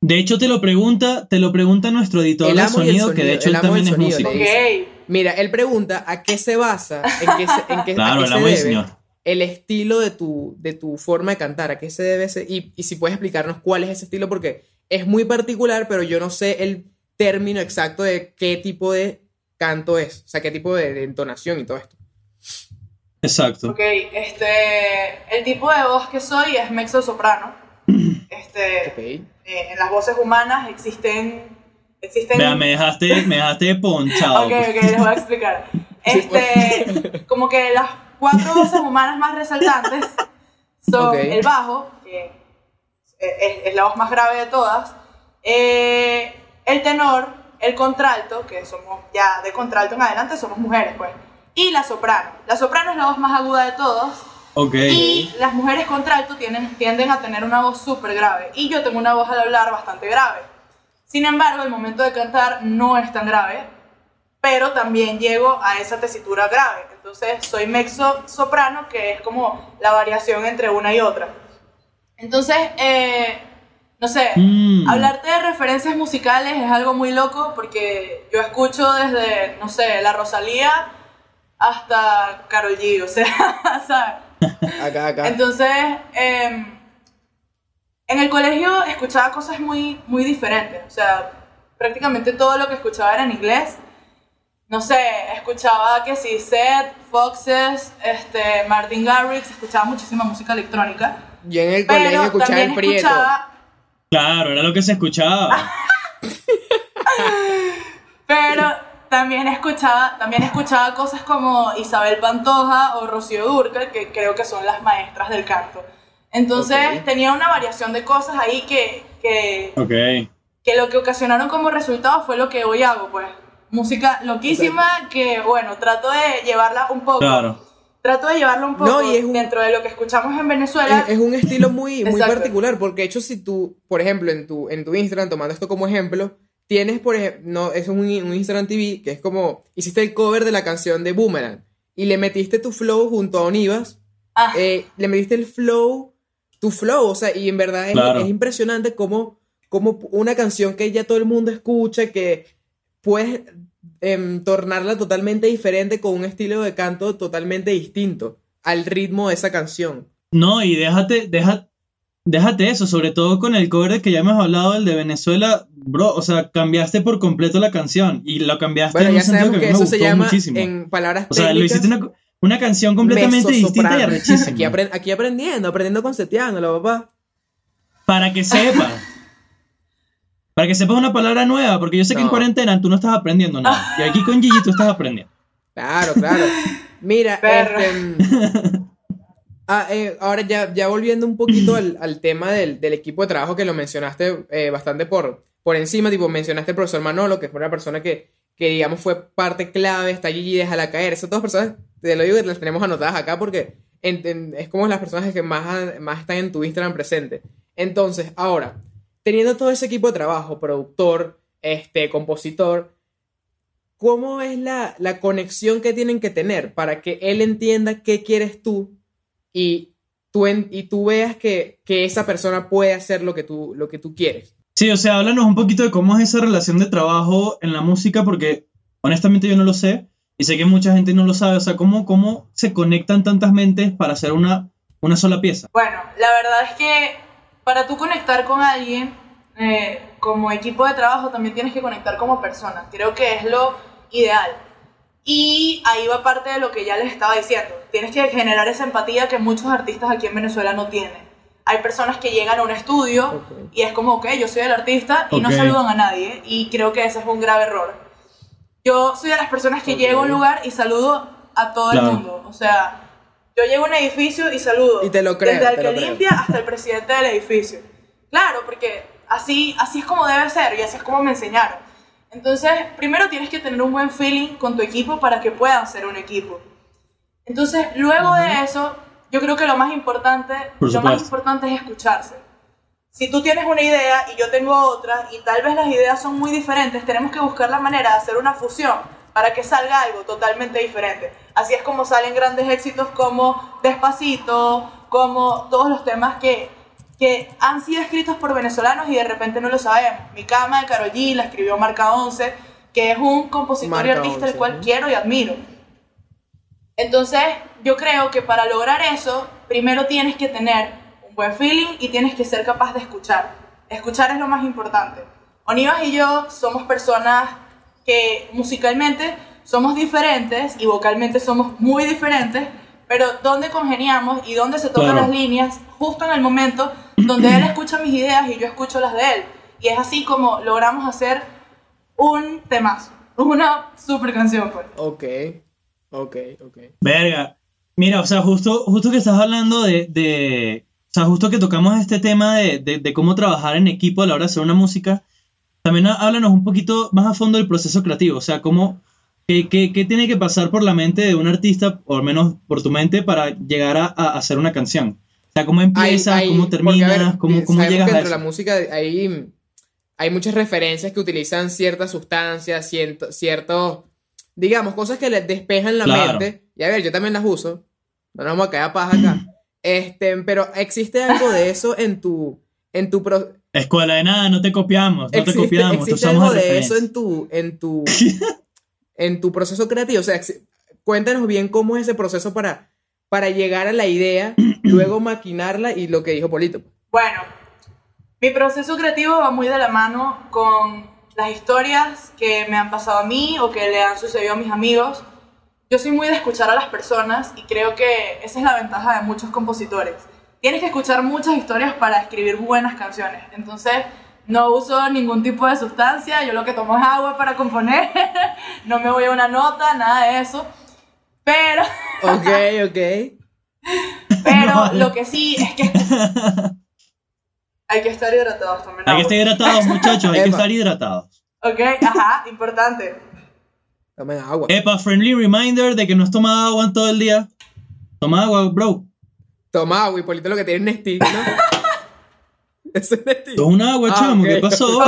De hecho, te lo pregunta, te lo pregunta nuestro editor El de el sonido, que de sonido, hecho el él también es sonido, músico. mira, él pregunta a qué se basa, en qué se, en qué, a Claro, qué el se debe. El estilo de tu, de tu forma de cantar, a qué se debe ese, y, y si puedes explicarnos cuál es ese estilo, porque es muy particular, pero yo no sé el término exacto de qué tipo de canto es, o sea, qué tipo de, de entonación y todo esto. Exacto. Ok, este, el tipo de voz que soy es mezzo soprano. Este, Ok. eh, en las voces humanas existen, existen. Vea, me dejaste, me dejaste ponchado. Ok, ok, les voy a explicar. Este, como que las cuatro voces humanas más resaltantes son Ok. el bajo, que es, es la voz más grave de todas, eh, el tenor, el contralto, que somos ya de contralto en adelante somos mujeres, pues, y la soprano. La soprano es la voz más aguda de todos Ok. y las mujeres contralto tienden, tienden a tener una voz súper grave. Y yo tengo una voz al hablar bastante grave. Sin embargo, el momento de cantar no es tan grave, pero también llego a esa tesitura grave. Entonces, soy mezzo soprano, que es como la variación entre una y otra. Entonces, eh, no sé, Mm. hablarte de referencias musicales es algo muy loco porque yo escucho desde, no sé, la Rosalía hasta Karol G, o sea, ¿sabes? Acá, acá. Entonces, em, en el colegio escuchaba cosas muy, muy diferentes. O sea, prácticamente todo lo que escuchaba era en inglés. No sé, escuchaba que si Seth, Foxes, este, Martin Garrix, escuchaba muchísima música electrónica. yo en el colegio escuchaba el Prieto. escuchaba, Claro, era lo que se escuchaba. pero también escuchaba, también escuchaba cosas como Isabel Pantoja o Rocío Dúrcal, que creo que son las maestras del canto. Entonces tenía una variación de cosas ahí que, que, Ok. que lo que ocasionaron como resultado fue lo que hoy hago, pues. Música loquísima que, bueno, trato de llevarla un poco. Claro. Trato de llevarla un poco No, y es un- dentro de lo que escuchamos en Venezuela. Es, es un estilo muy, muy particular, porque de hecho si tú, por ejemplo, en tu, en tu Instagram, tomando esto como ejemplo, tienes, por ejemplo, no, es un, un Instagram TV que es como, hiciste el cover de la canción de Boomerang y le metiste tu flow junto a Onivas, Ah, eh, le metiste el flow, tu flow, o sea, y en verdad es, Claro. es impresionante cómo, cómo una canción que ya todo el mundo escucha, que puedes em, tornarla totalmente diferente con un estilo de canto totalmente distinto al ritmo de esa canción. No, y déjate, deja- déjate eso, sobre todo con el cover que ya hemos hablado, el de Venezuela, bro, o sea, cambiaste por completo la canción y lo cambiaste Bueno, en ya un sentido sabemos que, que a mí me eso se gustó llama muchísimo. en palabras O sea, lo técnicas hiciste una, una canción completamente distinta y arrechísima. Aquí, aquí aprendiendo, aprendiendo conceteándolo, papá. Para que sepas. Para que sepas una palabra nueva, porque yo sé que en No. cuarentena tú no estás aprendiendo nada. Y aquí con Gigi tú estás aprendiendo. Claro, claro. Mira, Perra. este, mm, ah, eh, ahora ya, ya volviendo un poquito al, al tema del, del equipo de trabajo que lo mencionaste eh, bastante por, por encima, tipo, mencionaste al profesor Manolo, que fue una persona que, que digamos fue parte clave, está Gigi, déjala caer. Esas dos personas, te lo digo que las tenemos anotadas acá porque en- en- es como las personas que más, han- más están en tu Instagram presente. Entonces, ahora, teniendo todo ese equipo de trabajo, productor, este, compositor, ¿cómo es la, la conexión que tienen que tener para que él entienda qué quieres tú y tú, en- y tú veas que, que esa persona puede hacer lo que tú, lo que tú quieres? Sí, o sea, háblanos un poquito de cómo es esa relación de trabajo en la música, porque honestamente yo no lo sé y sé que mucha gente no lo sabe. O sea, cómo, cómo se conectan tantas mentes para hacer una, una sola pieza. Bueno, la verdad es que para tú conectar con alguien, eh, como equipo de trabajo, también tienes que conectar como persona. Creo que es lo ideal. Y ahí va parte de lo que ya les estaba diciendo. Tienes que generar esa empatía que muchos artistas aquí en Venezuela no tienen. Hay personas que llegan a un estudio y es como, ok, yo soy el artista y no saludan a nadie. Y creo que ese es un grave error. Yo soy de las personas que llego a un lugar y saludo a todo Claro. el mundo. O sea, yo llego a un edificio y saludo. Y te lo creo, Desde el que creo. limpia hasta el presidente del edificio. Claro, porque así, así es como debe ser y así es como me enseñaron. Entonces, primero tienes que tener un buen feeling con tu equipo para que puedan ser un equipo. Entonces, luego de eso, yo creo que lo más importante, Por lo más importante es escucharse. Si tú tienes una idea y yo tengo otra y tal vez las ideas son muy diferentes, tenemos que buscar la manera de hacer una fusión para que salga algo totalmente diferente. Así es como salen grandes éxitos como Despacito, como todos los temas que, que han sido escritos por venezolanos y de repente no lo sabemos. Mi cama de Karol G la escribió Marca 11, que es un compositor y Marca artista 11, el cual ¿no? quiero y admiro. Entonces, yo creo que para lograr eso, primero tienes que tener un buen feeling y tienes que ser capaz de escuchar. Escuchar es lo más importante. Onivas y yo somos personas que musicalmente somos diferentes y vocalmente somos muy diferentes, pero donde congeniamos y donde se tocan Claro. las líneas justo en el momento donde él escucha mis ideas y yo escucho las de él. Y es así como logramos hacer un temazo, una super canción, pues. Ok, ok, ok. Verga. Mira, o sea, justo, justo que estás hablando de, de- O sea, justo que tocamos este tema de, de- de cómo trabajar en equipo a la hora de hacer una música, también há- háblanos un poquito más a fondo del proceso creativo. O sea, cómo. ¿Qué, qué- qué tiene que pasar por la mente de un artista, o al menos por tu mente, para llegar a, a hacer una canción? O sea, ¿cómo empiezas? Hay- hay- ¿Cómo terminas? ver, ¿Cómo, eh, cómo llegas que a eso? la música hay, hay muchas referencias que utilizan ciertas sustancias, ciertos, digamos, cosas que les despejan la Claro. mente. Y a ver, yo también las uso. No nos vamos a caer a paja acá. Este, pero existe algo de eso en tu, en tu pro- Escuela de nada, no te copiamos, no te existe, copiamos, te existe usamos algo de eso en tu, en tu, en tu proceso creativo. O sea, cuéntanos bien cómo es ese proceso para, para llegar a la idea, luego maquinarla y lo que dijo Polito. Bueno, mi proceso creativo va muy de la mano con las historias que me han pasado a mí o que le han sucedido a mis amigos. Yo soy muy de escuchar a las personas y creo que esa es la ventaja de muchos compositores. Tienes que escuchar muchas historias para escribir buenas canciones. Entonces, no uso ningún tipo de sustancia, yo lo que tomo es agua para componer, no me voy a una nota, nada de eso. Pero, Ok, ok. pero No. lo que sí es que hay que estar hidratados también. Hay que estar hidratados, muchachos, hay que Epa. estar hidratados. Ok, ajá, importante. Tomen agua. Epa, friendly reminder de que no has tomado agua en todo el día. Toma agua, bro. Toma agua y Polito lo que tiene es Nestig, ¿no? Ese es Nestig. Toma un agua, Ah, chamo, ¿qué pasó?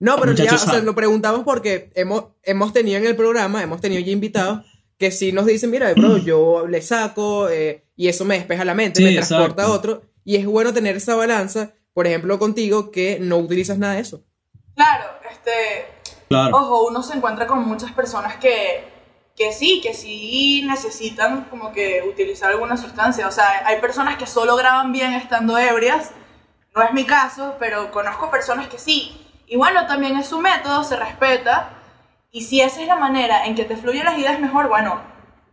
No, pero ya, o sea, lo preguntamos porque hemos, hemos tenido en el programa, hemos tenido ya invitados que sí nos dicen, mira, bro, yo le saco eh, y eso me despeja la mente, Sí, me transporta a otro. Y es bueno tener esa balanza, por ejemplo, contigo, que no utilizas nada de eso. Claro, este, Claro. ojo, uno se encuentra con muchas personas que, que sí, que sí necesitan como que utilizar alguna sustancia. O sea, hay personas que solo graban bien estando ebrias. No es mi caso, pero conozco personas que sí. Y bueno, también es su método, se respeta. Y si esa es la manera en que te fluyen las ideas mejor, bueno,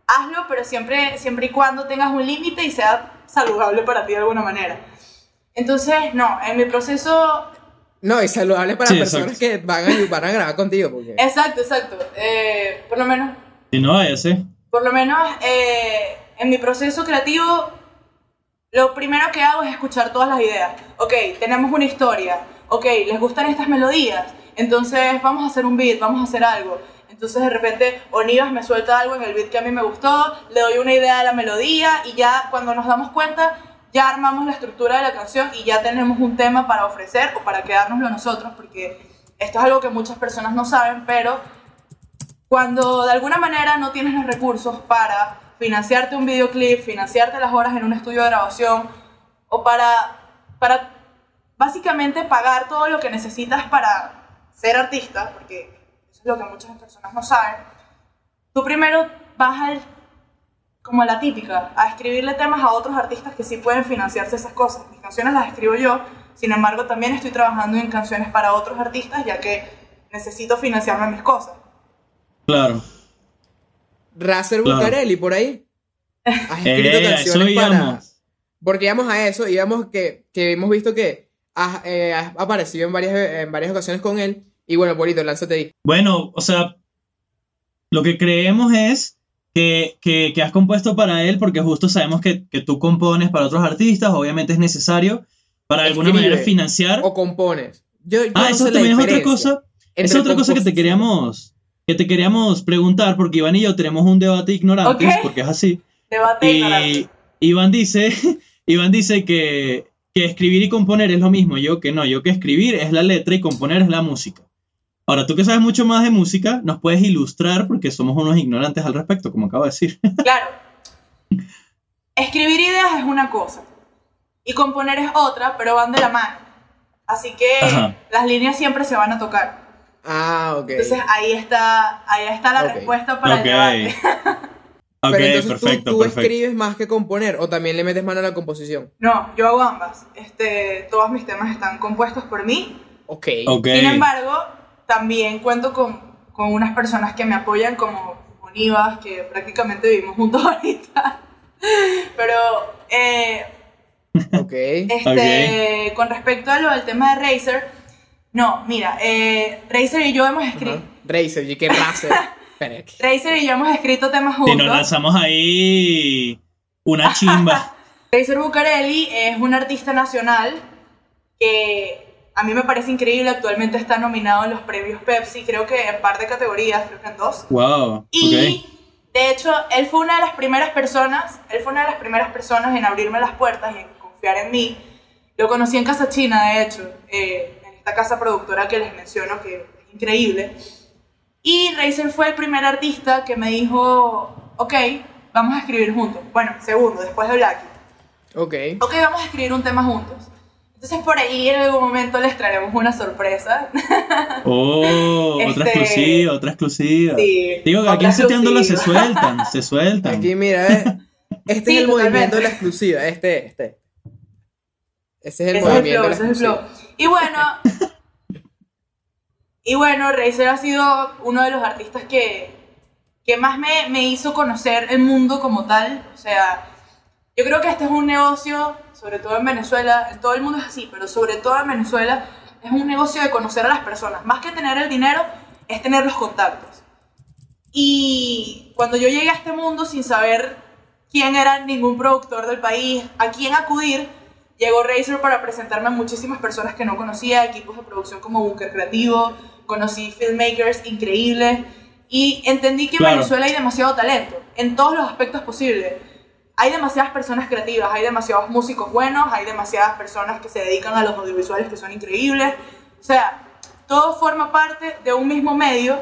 hazlo, pero siempre, siempre y cuando tengas un límite y sea saludable para ti de alguna manera. Entonces, no, en mi proceso No, y saludable para Sí, personas exacto. que van a, van a grabar contigo. Porque... Exacto, exacto. Eh, por lo menos, Si no, váyase. por lo menos eh, en mi proceso creativo, lo primero que hago es escuchar todas las ideas. Ok, tenemos una historia. Ok, les gustan estas melodías. Entonces vamos a hacer un beat, vamos a hacer algo. Entonces de repente Onivas me suelta algo en el beat que a mí me gustó, le doy una idea de la melodía y ya cuando nos damos cuenta ya armamos la estructura de la canción y ya tenemos un tema para ofrecer o para quedárnoslo nosotros, porque esto es algo que muchas personas no saben, pero cuando de alguna manera no tienes los recursos para financiarte un videoclip, financiarte las horas en un estudio de grabación o para, para básicamente pagar todo lo que necesitas para ser artista, porque eso es lo que muchas personas no saben, tú primero vas al, como a la típica, a escribirle temas a otros artistas que sí pueden financiarse esas cosas. Mis canciones las escribo yo, sin embargo también estoy trabajando en canciones para otros artistas ya que necesito financiarme mis cosas. Claro. Razer Claro. Bucarelli, por ahí. Has escrito Eh, canciones para. Porque íbamos a eso, íbamos que, que hemos visto que has, eh, has aparecido en varias, en varias ocasiones con él. Y bueno, Polito, lánzate ahí. Bueno, o sea, lo que creemos es que, que, que has compuesto para él porque justo sabemos que, que tú compones para otros artistas, obviamente es necesario para de alguna manera financiar. O compones. Yo, yo Ah, no eso sé también es otra cosa. Esa es otra cosa que te queríamos, que te queríamos preguntar, porque Iván y yo tenemos un debate ignorante, porque es así. Debate ignorante. Y Iván dice, Iván dice que, que escribir y componer es lo mismo. Yo que no, yo que escribir es la letra y componer es la música. Ahora, tú que sabes mucho más de música, nos puedes ilustrar porque somos unos ignorantes al respecto, como acabo de decir. Claro. Escribir ideas es una cosa y componer es otra, pero van de la mano. Así que Ajá. las líneas siempre se van a tocar. Ah, ok. Entonces ahí está, ahí está la respuesta para Ok. el debate. Ok, Pero entonces tú- perfecto, tú, perfecto. escribes más que componer o también le metes mano a la composición. No, yo hago ambas. Este, todos mis temas están compuestos por mí. Ok. Ok. Sin embargo, también cuento con, con unas personas que me apoyan como Univas, que prácticamente vivimos juntos ahorita. Pero eh, Ok. Este, con respecto a lo del tema de Razer, no, mira, eh, Razer y yo hemos escrito, Ajá. Razer, y que Razer. Razer y yo hemos escrito temas Si nos juntos. lanzamos ahí una chimba. Razer Bucarelli es un artista nacional que a mí me parece increíble. Actualmente está nominado en los premios Pepsi, creo que en par de categorías, creo que en dos. wow. Y Ok. de hecho, él fue una de las primeras personas, él fue una de las primeras personas en abrirme las puertas y en confiar en mí. Lo conocí en Casa China, de hecho, eh, esta casa productora que les menciono, que es increíble. Y Razer fue el primer artista que me dijo, ok, vamos a escribir juntos. Bueno, segundo, después de Blacky. Ok. Ok, vamos a escribir un tema juntos. Entonces por ahí en algún momento les traeremos una sorpresa. Oh, otra Este- exclusiva, otra exclusiva. Sí, Digo que aquí otra en Seteándola se sueltan, se sueltan. Aquí, mira, eh, este Sí, es el totalmente. movimiento de la exclusiva. Este, este. Ese es el Ese es el movimiento flow, ese es el flow. Y bueno, y bueno, Razer ha sido uno de los artistas que, que más me, me hizo conocer el mundo como tal. O sea, yo creo que este es un negocio, sobre todo en Venezuela, en todo el mundo es así, pero sobre todo en Venezuela, es un negocio de conocer a las personas. Más que tener el dinero, es tener los contactos. Y cuando yo llegué a este mundo sin saber quién era ningún productor del país, a quién acudir, llegó Razer para presentarme a muchísimas personas que no conocía, equipos de producción como Bunker Creativo, conocí filmmakers increíbles y entendí que en Claro. Venezuela hay demasiado talento, en todos los aspectos posibles. Hay demasiadas personas creativas, hay demasiados músicos buenos, hay demasiadas personas que se dedican a los audiovisuales que son increíbles. O sea, todo forma parte de un mismo medio,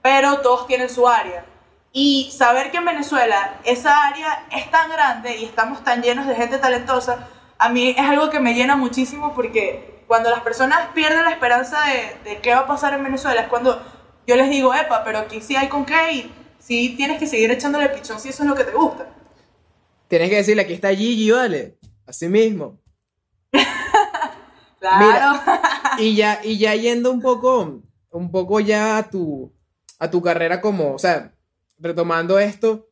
pero todos tienen su área. Y saber que en Venezuela esa área es tan grande y estamos tan llenos de gente talentosa, a mí es algo que me llena muchísimo porque cuando las personas pierden la esperanza de, de qué va a pasar en Venezuela es cuando yo les digo, epa, pero aquí sí hay con qué y sí tienes que seguir echándole pichón si eso es lo que te gusta. Tienes que decirle, aquí está Gigi, vale. Así mismo. Claro. Y ya, y ya yendo un poco, un poco ya a tu, a tu carrera como, o sea, retomando esto,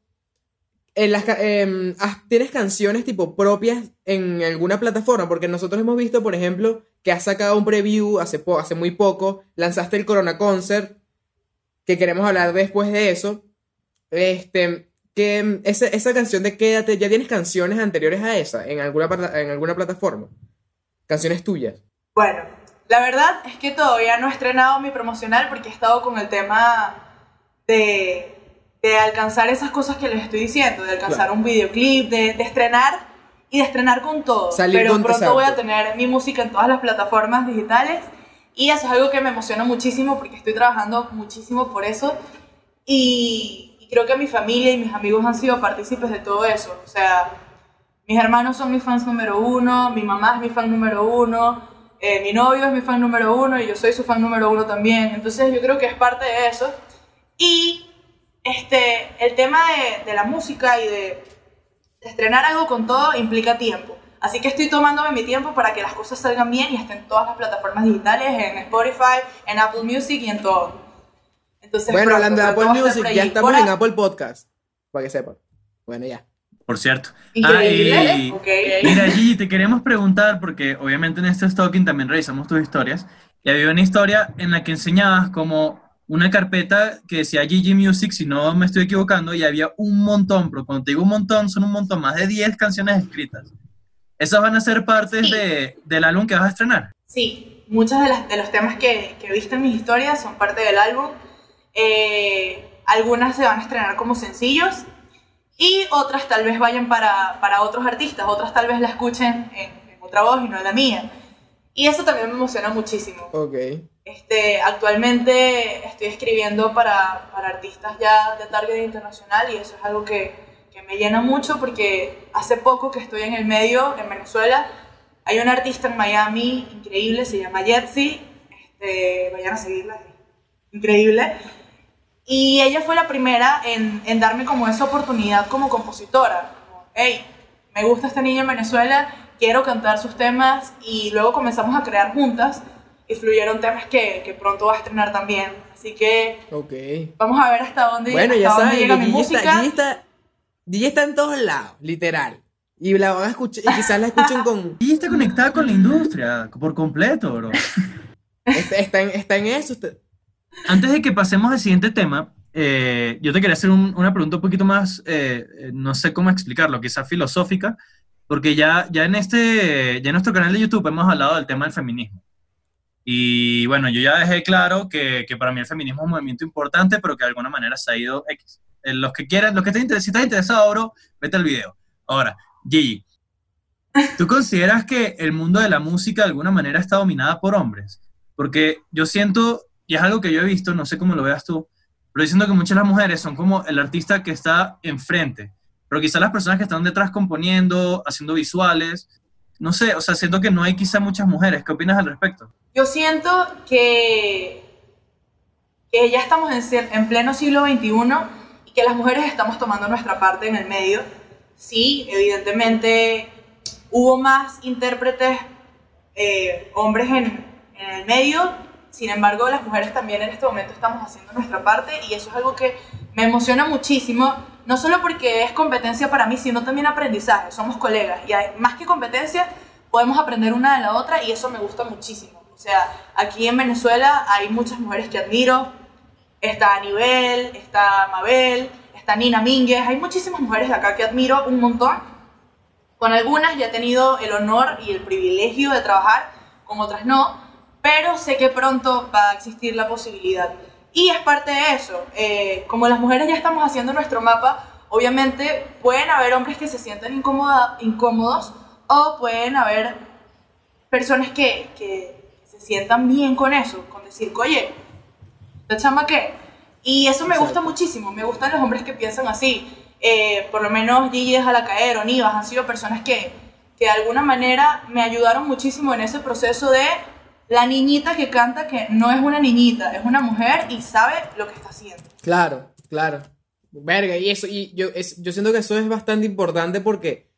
em, ¿tienes canciones tipo propias en alguna plataforma? Porque nosotros hemos visto, por ejemplo, que has sacado un preview hace, po- hace muy poco, lanzaste el Corona Concert, que queremos hablar después de eso. Este, que em, esa, esa canción de Quédate, ¿ya tienes canciones anteriores a esa en alguna, en alguna plataforma? Canciones tuyas. Bueno, la verdad es que todavía no he estrenado mi promocional porque he estado con el tema de, de alcanzar esas cosas que les estoy diciendo, de alcanzar Claro. un videoclip, de, de estrenar y de estrenar con todo. Salir Pero pronto voy a tener mi música en todas las plataformas digitales y eso es algo que me emociona muchísimo porque estoy trabajando muchísimo por eso y, y creo que mi familia y mis amigos han sido partícipes de todo eso. O sea, mis hermanos son mis fans número uno, mi mamá es mi fan número uno, eh, mi novio es mi fan número uno y yo soy su fan número uno también. Entonces yo creo que es parte de eso. Y este, el tema de, de la música y de, de estrenar algo con todo implica tiempo. Así que estoy tomándome mi tiempo para que las cosas salgan bien y estén en todas las plataformas digitales, en Spotify, en Apple Music y en todo. Entonces, Bueno, pronto, hablando de Apple Music, ya estamos Por en Apple Podcast. Para que sepan. Bueno, ya. Por cierto. Increíble. Ah, y- ok. Mira, Gigi, te queremos preguntar, porque obviamente en este stalking también revisamos tus historias, y había una historia en la que enseñabas como una carpeta que decía Gigi Music, si no me estoy equivocando, y había un montón, pero cuando te digo un montón, son un montón, más de 10 canciones escritas. ¿Esas van a ser partes Sí. de, del álbum que vas a estrenar? Sí, muchos de, las- de los temas que, que viste en mis historias son parte del álbum. Eh, algunas se van a estrenar como sencillos y otras tal vez vayan para, para otros artistas, otras tal vez la escuchen en, en otra voz y no en la mía. Y eso también me emociona muchísimo. Ok. Este, actualmente estoy escribiendo para, para artistas ya de target internacional y eso es algo que, que me llena mucho porque hace poco que estoy en el medio, en Venezuela, hay una artista en Miami increíble, se llama Jetsi, este, vayan a seguirla, increíble. Y ella fue la primera en, en darme como esa oportunidad como compositora. Como, hey, me gusta esta niña en Venezuela, quiero cantar sus temas y luego comenzamos a crear juntas y fluyeron temas que, que pronto va a estrenar también. Así que Ok. vamos a ver hasta dónde, Bueno, hasta ya dónde saben, llega mi Gigi música. está, Gigi está, Gigi está en todos lados, literal. Y la van a escuchar, y quizás la escuchen con. Y está conectada con la industria por completo, bro. Está, está en, está en eso. está- Antes de que pasemos al siguiente tema, eh, yo te quería hacer un- una pregunta un poquito más, eh, eh, no sé cómo explicarlo, quizás filosófica, porque ya, ya, en este, ya en nuestro canal de YouTube hemos hablado del tema del feminismo. Y bueno, yo ya dejé claro que, que para mí el feminismo es un movimiento importante, pero que de alguna manera se ha ido X. Eh, los que quieran, los que estén interesados, si estás interesado, bro, vete al video. Ahora, Gigi, ¿tú consideras que el mundo de la música de alguna manera está dominada por hombres? Porque yo siento, y es algo que yo he visto, no sé cómo lo veas tú, pero yo siento que muchas de las mujeres son como el artista que está enfrente, pero quizás las personas que están detrás componiendo, haciendo visuales, no sé, o sea, siento que no hay quizá muchas mujeres. ¿Qué opinas al respecto? Yo siento que, que ya estamos en, pleno siglo XXI y que las mujeres estamos tomando nuestra parte en el medio. Sí, evidentemente hubo más intérpretes eh, hombres en el medio, sin embargo las mujeres también en este momento estamos haciendo nuestra parte y eso es algo que me emociona muchísimo, no solo porque es competencia para mí, sino también aprendizaje, somos colegas y hay- más que competencia podemos aprender una de la otra y eso me gusta muchísimo. O sea, aquí en Venezuela hay muchas mujeres que admiro, está Anibel, está Mabel, está Nina Mínguez, hay muchísimas mujeres de acá que admiro un montón. Con algunas ya he tenido el honor y el privilegio de trabajar, con otras no, pero sé que pronto va a existir la posibilidad. Y es parte de eso, eh, como las mujeres ya estamos haciendo nuestro mapa, obviamente pueden haber hombres que se sientan incómoda- incómodos o pueden haber personas que, que se sientan bien con eso, con decir, oye, ¿la chama qué? Y eso me gusta muchísimo, me gustan los hombres que piensan así. Eh, por lo menos Gigi Déjala Caer o Nivas han sido personas que, que de alguna manera me ayudaron muchísimo en ese proceso de la niñita que canta que no es una niñita, es una mujer y sabe lo que está haciendo. Claro, claro. Verga, y eso, y yo, es, yo siento que eso es bastante importante porque,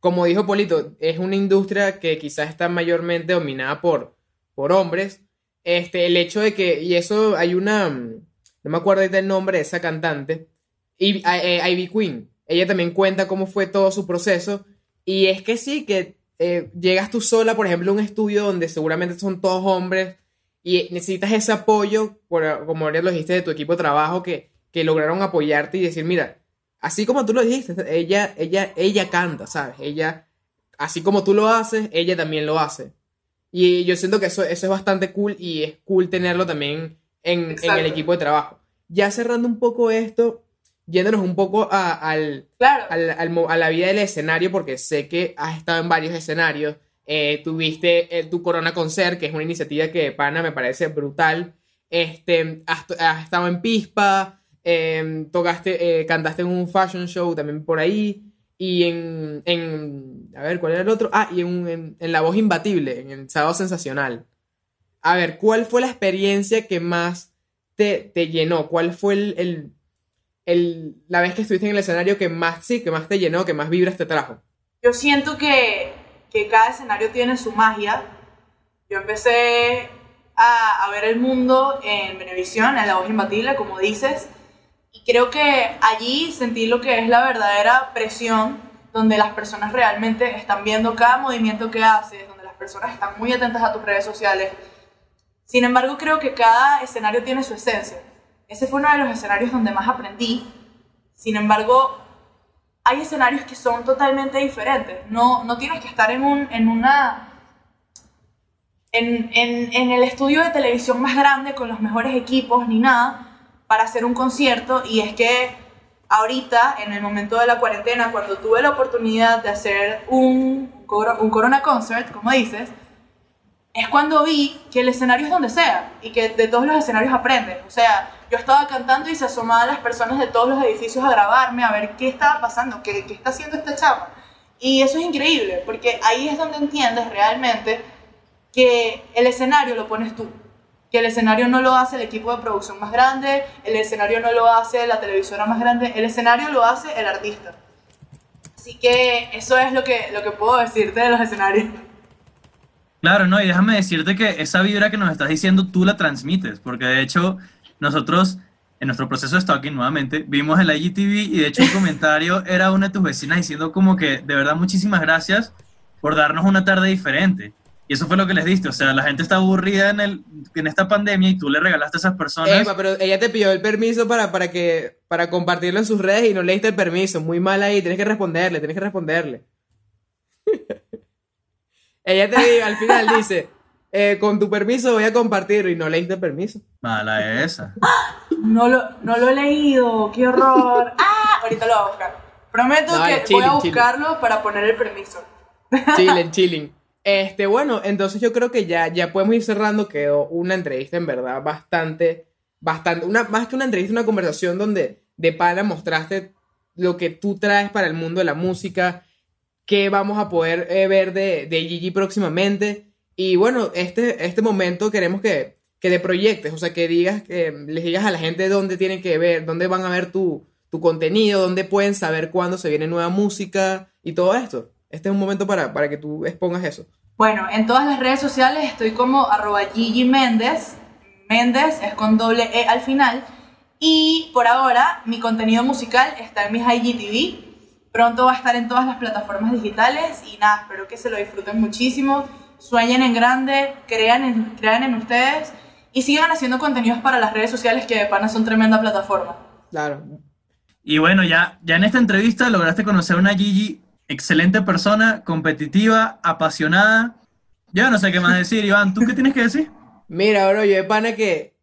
como dijo Polito, es una industria que quizás está mayormente dominada por, por hombres. Este, el hecho de que, y eso hay una, no me acuerdo ahorita el nombre de esa cantante, Ivy, eh, eh, Ivy Queen. Ella también cuenta cómo fue todo su proceso. Y es que sí, que eh, llegas tú sola, por ejemplo, a un estudio donde seguramente son todos hombres y necesitas ese apoyo, por, como ahorita lo dijiste, de tu equipo de trabajo que, que lograron apoyarte y decir, mira, así como tú lo dijiste, ella, ella, ella canta, ¿sabes? Ella, así como tú lo haces, ella también lo hace. Y yo siento que eso, eso es bastante cool y es cool tenerlo también en, en el equipo de trabajo. Ya cerrando un poco esto, yéndonos un poco a- al, Claro. al- al a la vida del escenario, porque sé que has estado en varios escenarios. Eh, tuviste eh, tu Corona Concert, que es una iniciativa que, pana, me parece brutal. Este, has, estado en Pispa, eh, tocaste, eh, cantaste en un fashion show también por ahí. Y en, en. A ver, ¿cuál era el otro? Ah, y en, en, en La Voz Imbatible, en el Sábado Sensacional. A ver, ¿cuál fue la experiencia que más te, te llenó? ¿Cuál fue el, el, el- la vez que estuviste en el escenario que más, sí, que más te llenó, que más vibras te trajo? Yo siento que, que cada escenario tiene su magia. Yo empecé a, a ver el mundo en Venevisión, en La Voz Imbatible, como dices, y creo que allí sentí lo que es la verdadera presión, donde las personas realmente están viendo cada movimiento que haces, donde las personas están muy atentas a tus redes sociales. Sin embargo, creo que cada escenario tiene su esencia. Ese fue uno de los escenarios donde más aprendí. Sin embargo, hay escenarios que son totalmente diferentes. No, no tienes que estar en, un, en una en, en, el estudio de televisión más grande, con los mejores equipos ni nada, para hacer un concierto. Y es que ahorita, en el momento de la cuarentena, cuando tuve la oportunidad de hacer un, un Corona Concert, como dices, es cuando vi que el escenario es donde sea y que de todos los escenarios aprendes. O sea, yo estaba cantando y se asomaban las personas de todos los edificios a grabarme, a ver qué estaba pasando, qué, qué está haciendo esta chava. Y eso es increíble, porque ahí es donde entiendes realmente que el escenario lo pones tú. Que el escenario no lo hace el equipo de producción más grande, el escenario no lo hace la televisora más grande, el escenario lo hace el artista. Así que eso es lo que, lo que puedo decirte de los escenarios. Claro, no, y déjame decirte que esa vibra que nos estás diciendo tú la transmites, porque de hecho nosotros en nuestro proceso de stalking nuevamente vimos el IGTV y de hecho un comentario era una de tus vecinas diciendo como que de verdad muchísimas gracias por darnos una tarde diferente. Y eso fue lo que les diste, o sea, la gente está aburrida en, el, en esta pandemia y tú le regalaste a esas personas. Emma, pero ella te pidió el permiso para, para, que, para compartirlo en sus redes y no le diste el permiso. Muy mal ahí, tienes que responderle, tienes que responderle. ella te dijo, al final dice, eh, con tu permiso voy a compartirlo y no le diste el permiso. Mala esa. No lo, no lo he leído, qué horror. ¡Ah! Ahorita lo voy a buscar. Prometo No, que chilling, voy a chilling. buscarlo para poner el permiso. Chilling, chilling. Este, bueno, entonces yo creo que ya, ya podemos ir cerrando. Quedó una entrevista en verdad bastante, bastante, una, más que una entrevista, una conversación donde de pana mostraste lo que tú traes para el mundo de la música, qué vamos a poder eh, ver de, de Gigi próximamente. Y bueno, este, este momento queremos que, que de proyectes, o sea, que digas, que les digas a la gente dónde tienen que ver, dónde van a ver tu, tu contenido, dónde pueden saber cuándo se viene nueva música y todo esto. Este es un momento para, para que tú expongas eso. Bueno, en todas las redes sociales estoy como arroba Gigi Méndez. Méndez es con doble E al final. Y por ahora mi contenido musical está en mis IGTV. Pronto va a estar en todas las plataformas digitales. Y nada, espero que se lo disfruten muchísimo. Sueñen en grande, crean en, crean en ustedes. Y sigan haciendo contenidos para las redes sociales que de pana son tremenda plataforma. Claro. Y bueno, ya, ya en esta entrevista lograste conocer a una Gigi excelente persona, competitiva, apasionada. Yo no sé qué más decir, Iván. ¿Tú qué tienes que decir? Mira, bro, yo de pana que.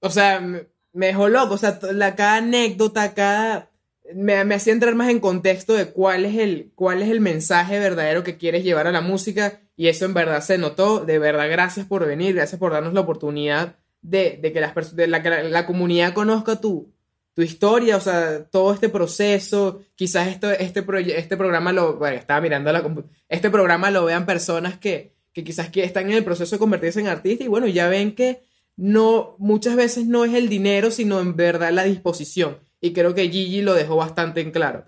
O sea, me, me dejó loco. O sea, to- la, cada anécdota, cada. Me, hacía entrar más en contexto de cuál es, el, cuál es el mensaje verdadero que quieres llevar a la música. Y eso en verdad se notó. De verdad, gracias por venir. Gracias por darnos la oportunidad de, de que las de la, comunidad conozca tu, tu historia, o sea, todo este proceso, quizás esto, este, este programa lo, estaba mirando este programa lo vean personas que, que quizás que están en el proceso de convertirse en artista y bueno, ya ven que no, muchas veces no es el dinero, sino en verdad la disposición. Y creo que Gigi lo dejó bastante en claro.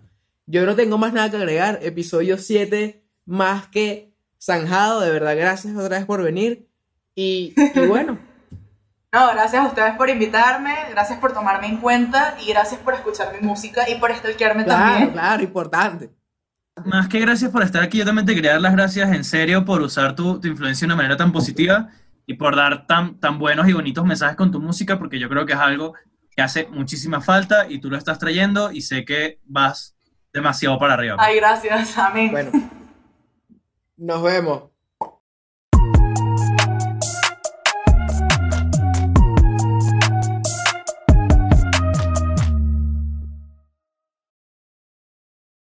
Yo no tengo más nada que agregar. Episodio 7, más que zanjado. De verdad, gracias otra vez por venir. Y, y bueno, No, gracias a ustedes por invitarme, gracias por tomarme en cuenta y gracias por escuchar mi música y por stalkearme claro, también. claro, importante. Más que gracias por estar aquí, yo también te quería dar las gracias en serio por usar tu, tu influencia de una manera tan positiva y por dar tan, tan buenos y bonitos mensajes con tu música, porque yo creo que es algo que hace muchísima falta y tú lo estás trayendo y sé que vas demasiado para arriba. Ay, gracias, amén. Bueno, nos vemos.